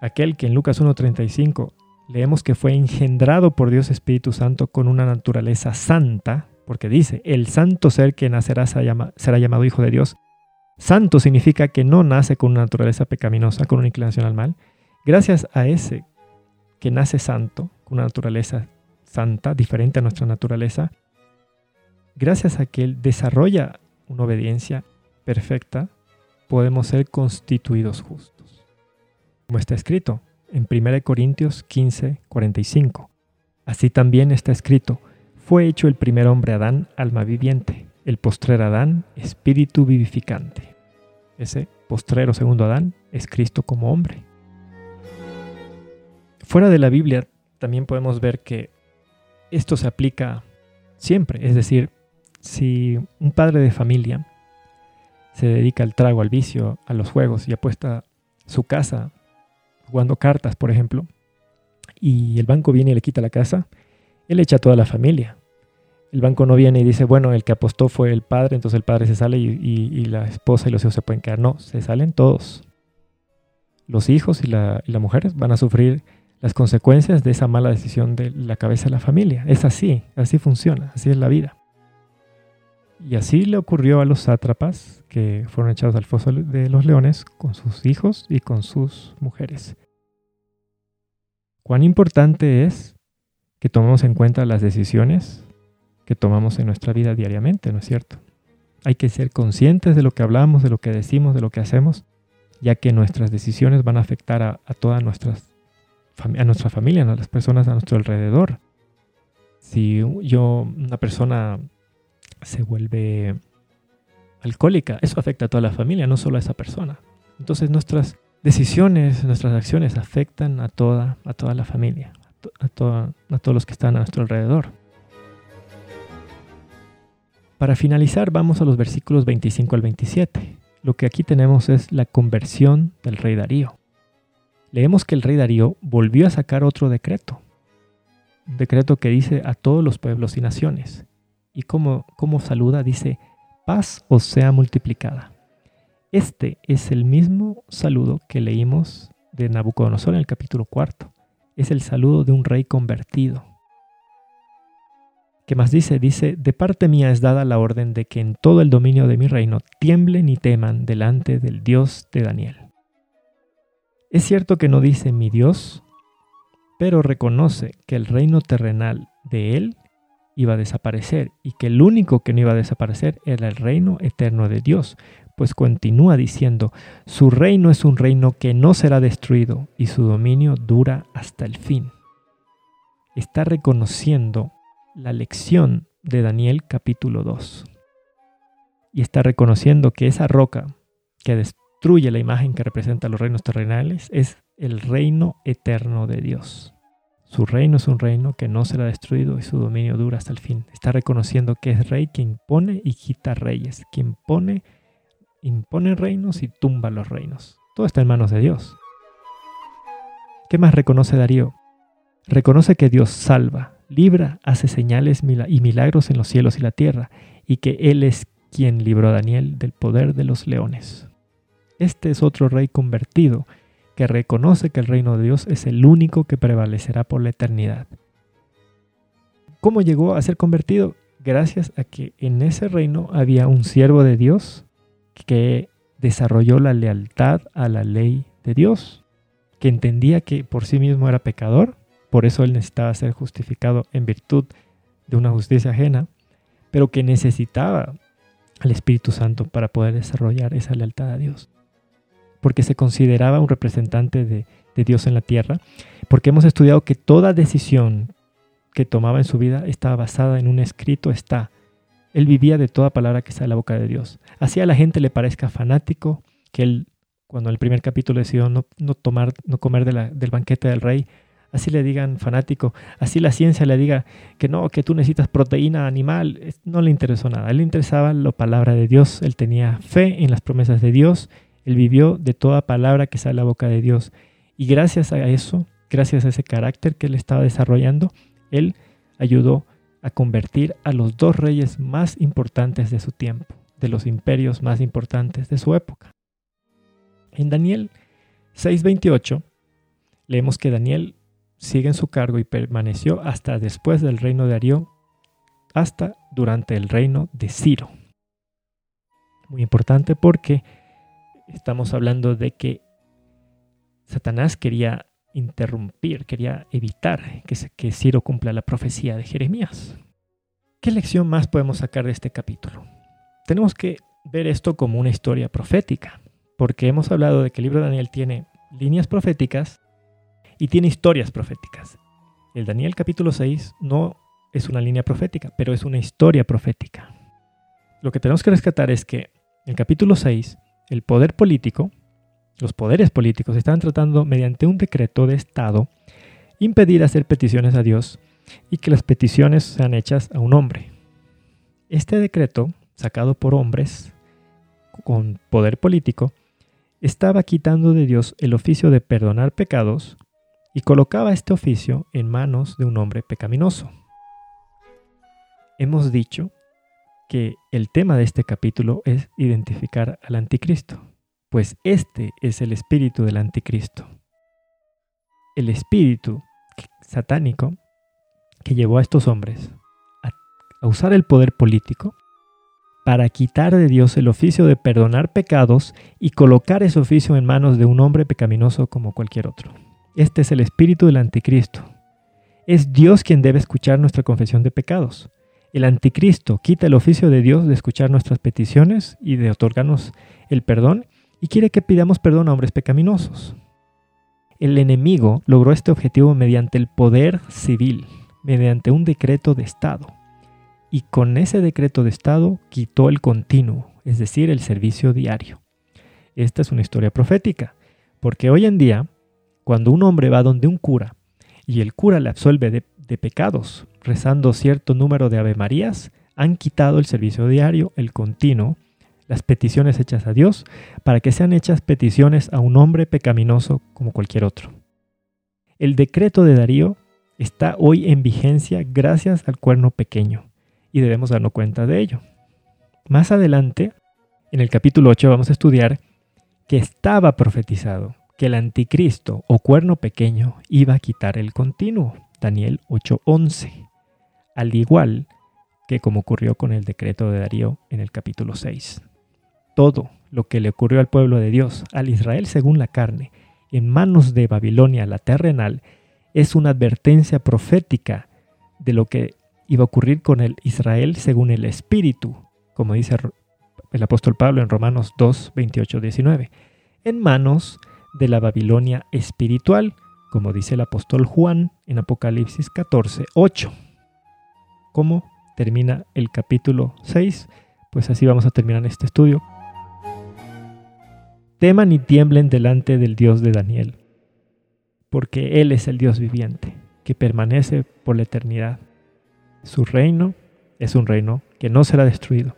aquel que en Lucas 1.35 leemos que fue engendrado por Dios Espíritu Santo con una naturaleza santa, porque dice, el santo ser que nacerá será llamado Hijo de Dios, Santo significa que no nace con una naturaleza pecaminosa, con una inclinación al mal. Gracias a ese que nace santo, con una naturaleza santa, diferente a nuestra naturaleza, gracias a que Él desarrolla una obediencia perfecta, podemos ser constituidos justos. Como está escrito en 1 Corintios 15, 45. Así también está escrito, fue hecho el primer hombre Adán, alma viviente el postrer Adán, espíritu vivificante. Ese postrero segundo Adán es Cristo como hombre. Fuera de la Biblia también podemos ver que esto se aplica siempre. Es decir, si un padre de familia se dedica al trago, al vicio, a los juegos y apuesta su casa jugando cartas, por ejemplo, y el banco viene y le quita la casa, él echa a toda la familia el banco no viene y dice, bueno, el que apostó fue el padre, entonces el padre se sale y, la esposa y los hijos se pueden quedar. No, se salen todos. Los hijos y y la mujer van a sufrir las consecuencias de esa mala decisión de la cabeza de la familia. Es así, así funciona, así es la vida. Y así le ocurrió a los sátrapas que fueron echados al foso de los leones con sus hijos y con sus mujeres. Cuán importante es que tomemos en cuenta las decisiones que tomamos en nuestra vida diariamente, ¿no es cierto? Hay que ser conscientes de lo que hablamos, de lo que decimos, de lo que hacemos, ya que nuestras decisiones van a afectar a, todas nuestras a nuestra familia, a las personas a nuestro alrededor. Si yo, una persona se vuelve alcohólica, eso afecta a toda la familia, no solo a esa persona. Entonces nuestras decisiones, nuestras acciones afectan a toda, a toda la familia, a, a todos los que están a nuestro alrededor. Para finalizar, vamos a los versículos 25 al 27. Lo que aquí tenemos es la conversión del rey Darío. Leemos que el rey Darío volvió a sacar otro decreto, un decreto que dice a todos los pueblos y naciones, y como, saluda dice, paz os sea multiplicada. Este es el mismo saludo que leímos de Nabucodonosor en el capítulo cuarto. Es el saludo de un rey convertido. ¿Qué más dice? Dice, de parte mía es dada la orden de que en todo el dominio de mi reino tiemblen y teman delante del Dios de Daniel. Es cierto que no dice mi Dios, pero reconoce que el reino terrenal de él iba a desaparecer y que el único que no iba a desaparecer era el reino eterno de Dios, pues continúa diciendo, su reino es un reino que no será destruido y su dominio dura hasta el fin. Está reconociendo la lección de Daniel capítulo 2 y está reconociendo que esa roca que destruye la imagen que representa los reinos terrenales es el reino eterno de Dios. Su reino es un reino que no será destruido y su dominio dura hasta el fin. Está reconociendo que es rey quien pone y quita reyes, quien pone, impone reinos y tumba los reinos. Todo está en manos de Dios. ¿Qué más reconoce Darío? Reconoce que Dios salva, libra, hace señales y milagros en los cielos y la tierra, y que Él es quien libró a Daniel del poder de los leones. Este es otro rey convertido que reconoce que el reino de Dios es el único que prevalecerá por la eternidad. ¿Cómo llegó a ser convertido? Gracias a que en ese reino había un siervo de Dios que desarrolló la lealtad a la ley de Dios, que entendía que por sí mismo era pecador, por eso él necesitaba ser justificado en virtud de una justicia ajena, pero que necesitaba al Espíritu Santo para poder desarrollar esa lealtad a Dios porque se consideraba un representante de, Dios en la tierra, porque hemos estudiado que toda decisión que tomaba en su vida estaba basada en un escrito está. Él vivía de toda palabra que sale de la boca de Dios. Así a la gente le parezca fanático, que él, cuando en el primer capítulo decidió no, tomar, no comer del banquete del rey, así le digan fanático, así la ciencia le diga que no, que tú necesitas proteína animal, no le interesó nada. Él le interesaba la palabra de Dios, él tenía fe en las promesas de Dios él vivió de toda palabra que sale a la boca de Dios. Y gracias a eso, gracias a ese carácter que él estaba desarrollando, él ayudó a convertir a los dos reyes más importantes de su tiempo, de los imperios más importantes de su época. En Daniel 6:28 leemos que Daniel sigue en su cargo y permaneció hasta después del reino de Arión, hasta durante el reino de Ciro. Muy importante porque estamos hablando de que Satanás quería interrumpir, quería evitar que, que Ciro cumpla la profecía de Jeremías. ¿Qué lección más podemos sacar de este capítulo? Tenemos que ver esto como una historia profética, porque hemos hablado de que el libro de Daniel tiene líneas proféticas y tiene historias proféticas. El Daniel capítulo 6 no es una línea profética, pero es una historia profética. Lo que tenemos que rescatar es que en el capítulo 6 el poder político, los poderes políticos están tratando mediante un decreto de Estado impedir hacer peticiones a Dios y que las peticiones sean hechas a un hombre. Este decreto, sacado por hombres con poder político, estaba quitando de Dios el oficio de perdonar pecados y colocaba este oficio en manos de un hombre pecaminoso. Hemos dicho que el tema de este capítulo es identificar al anticristo, pues este es el espíritu del anticristo. el espíritu satánico que llevó a estos hombres a, a usar el poder político para quitar de Dios el oficio de perdonar pecados y colocar ese oficio en manos de un hombre pecaminoso como cualquier otro. Este es el espíritu del anticristo. Es Dios quien debe escuchar nuestra confesión de pecados. El anticristo quita el oficio de Dios de escuchar nuestras peticiones y de otorgarnos el perdón y quiere que pidamos perdón a hombres pecaminosos. El enemigo logró este objetivo mediante el poder civil, mediante un decreto de Estado. Y con ese decreto de Estado quitó el continuo, es decir, el servicio diario. Esta es una historia profética, porque hoy en día, cuando un hombre va donde un cura y el cura le absuelve de, pecados, rezando cierto número de Ave Marías, han quitado el servicio diario, el continuo, las peticiones hechas a Dios, para que sean hechas peticiones a un hombre pecaminoso como cualquier otro. El decreto de Darío está hoy en vigencia gracias al cuerno pequeño, y debemos darnos cuenta de ello. Más adelante, en el capítulo 8 vamos a estudiar que estaba profetizado que el anticristo o cuerno pequeño iba a quitar el continuo, Daniel 8:11, al igual que como ocurrió con el decreto de Darío en el capítulo 6 todo lo que le ocurrió al pueblo de Dios, al Israel según la carne, en manos de Babilonia, la terrenal, es una advertencia profética de lo que iba a ocurrir con el Israel según el Espíritu, como dice el apóstol Pablo en Romanos 2, 28, 19, en manos de la Babilonia espiritual, como dice el apóstol Juan en Apocalipsis 14, 8. ¿Cómo termina el capítulo 6? Pues así vamos a terminar este estudio teman y tiemblen delante del Dios de Daniel, porque Él es el Dios viviente, que permanece por la eternidad. Su reino es un reino que no será destruido.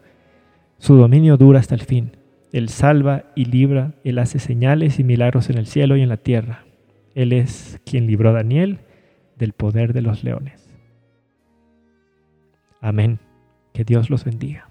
Su dominio dura hasta el fin. Él salva y libra, Él hace señales y milagros en el cielo y en la tierra. Él es quien libró a Daniel del poder de los leones. Amén. Que Dios los bendiga.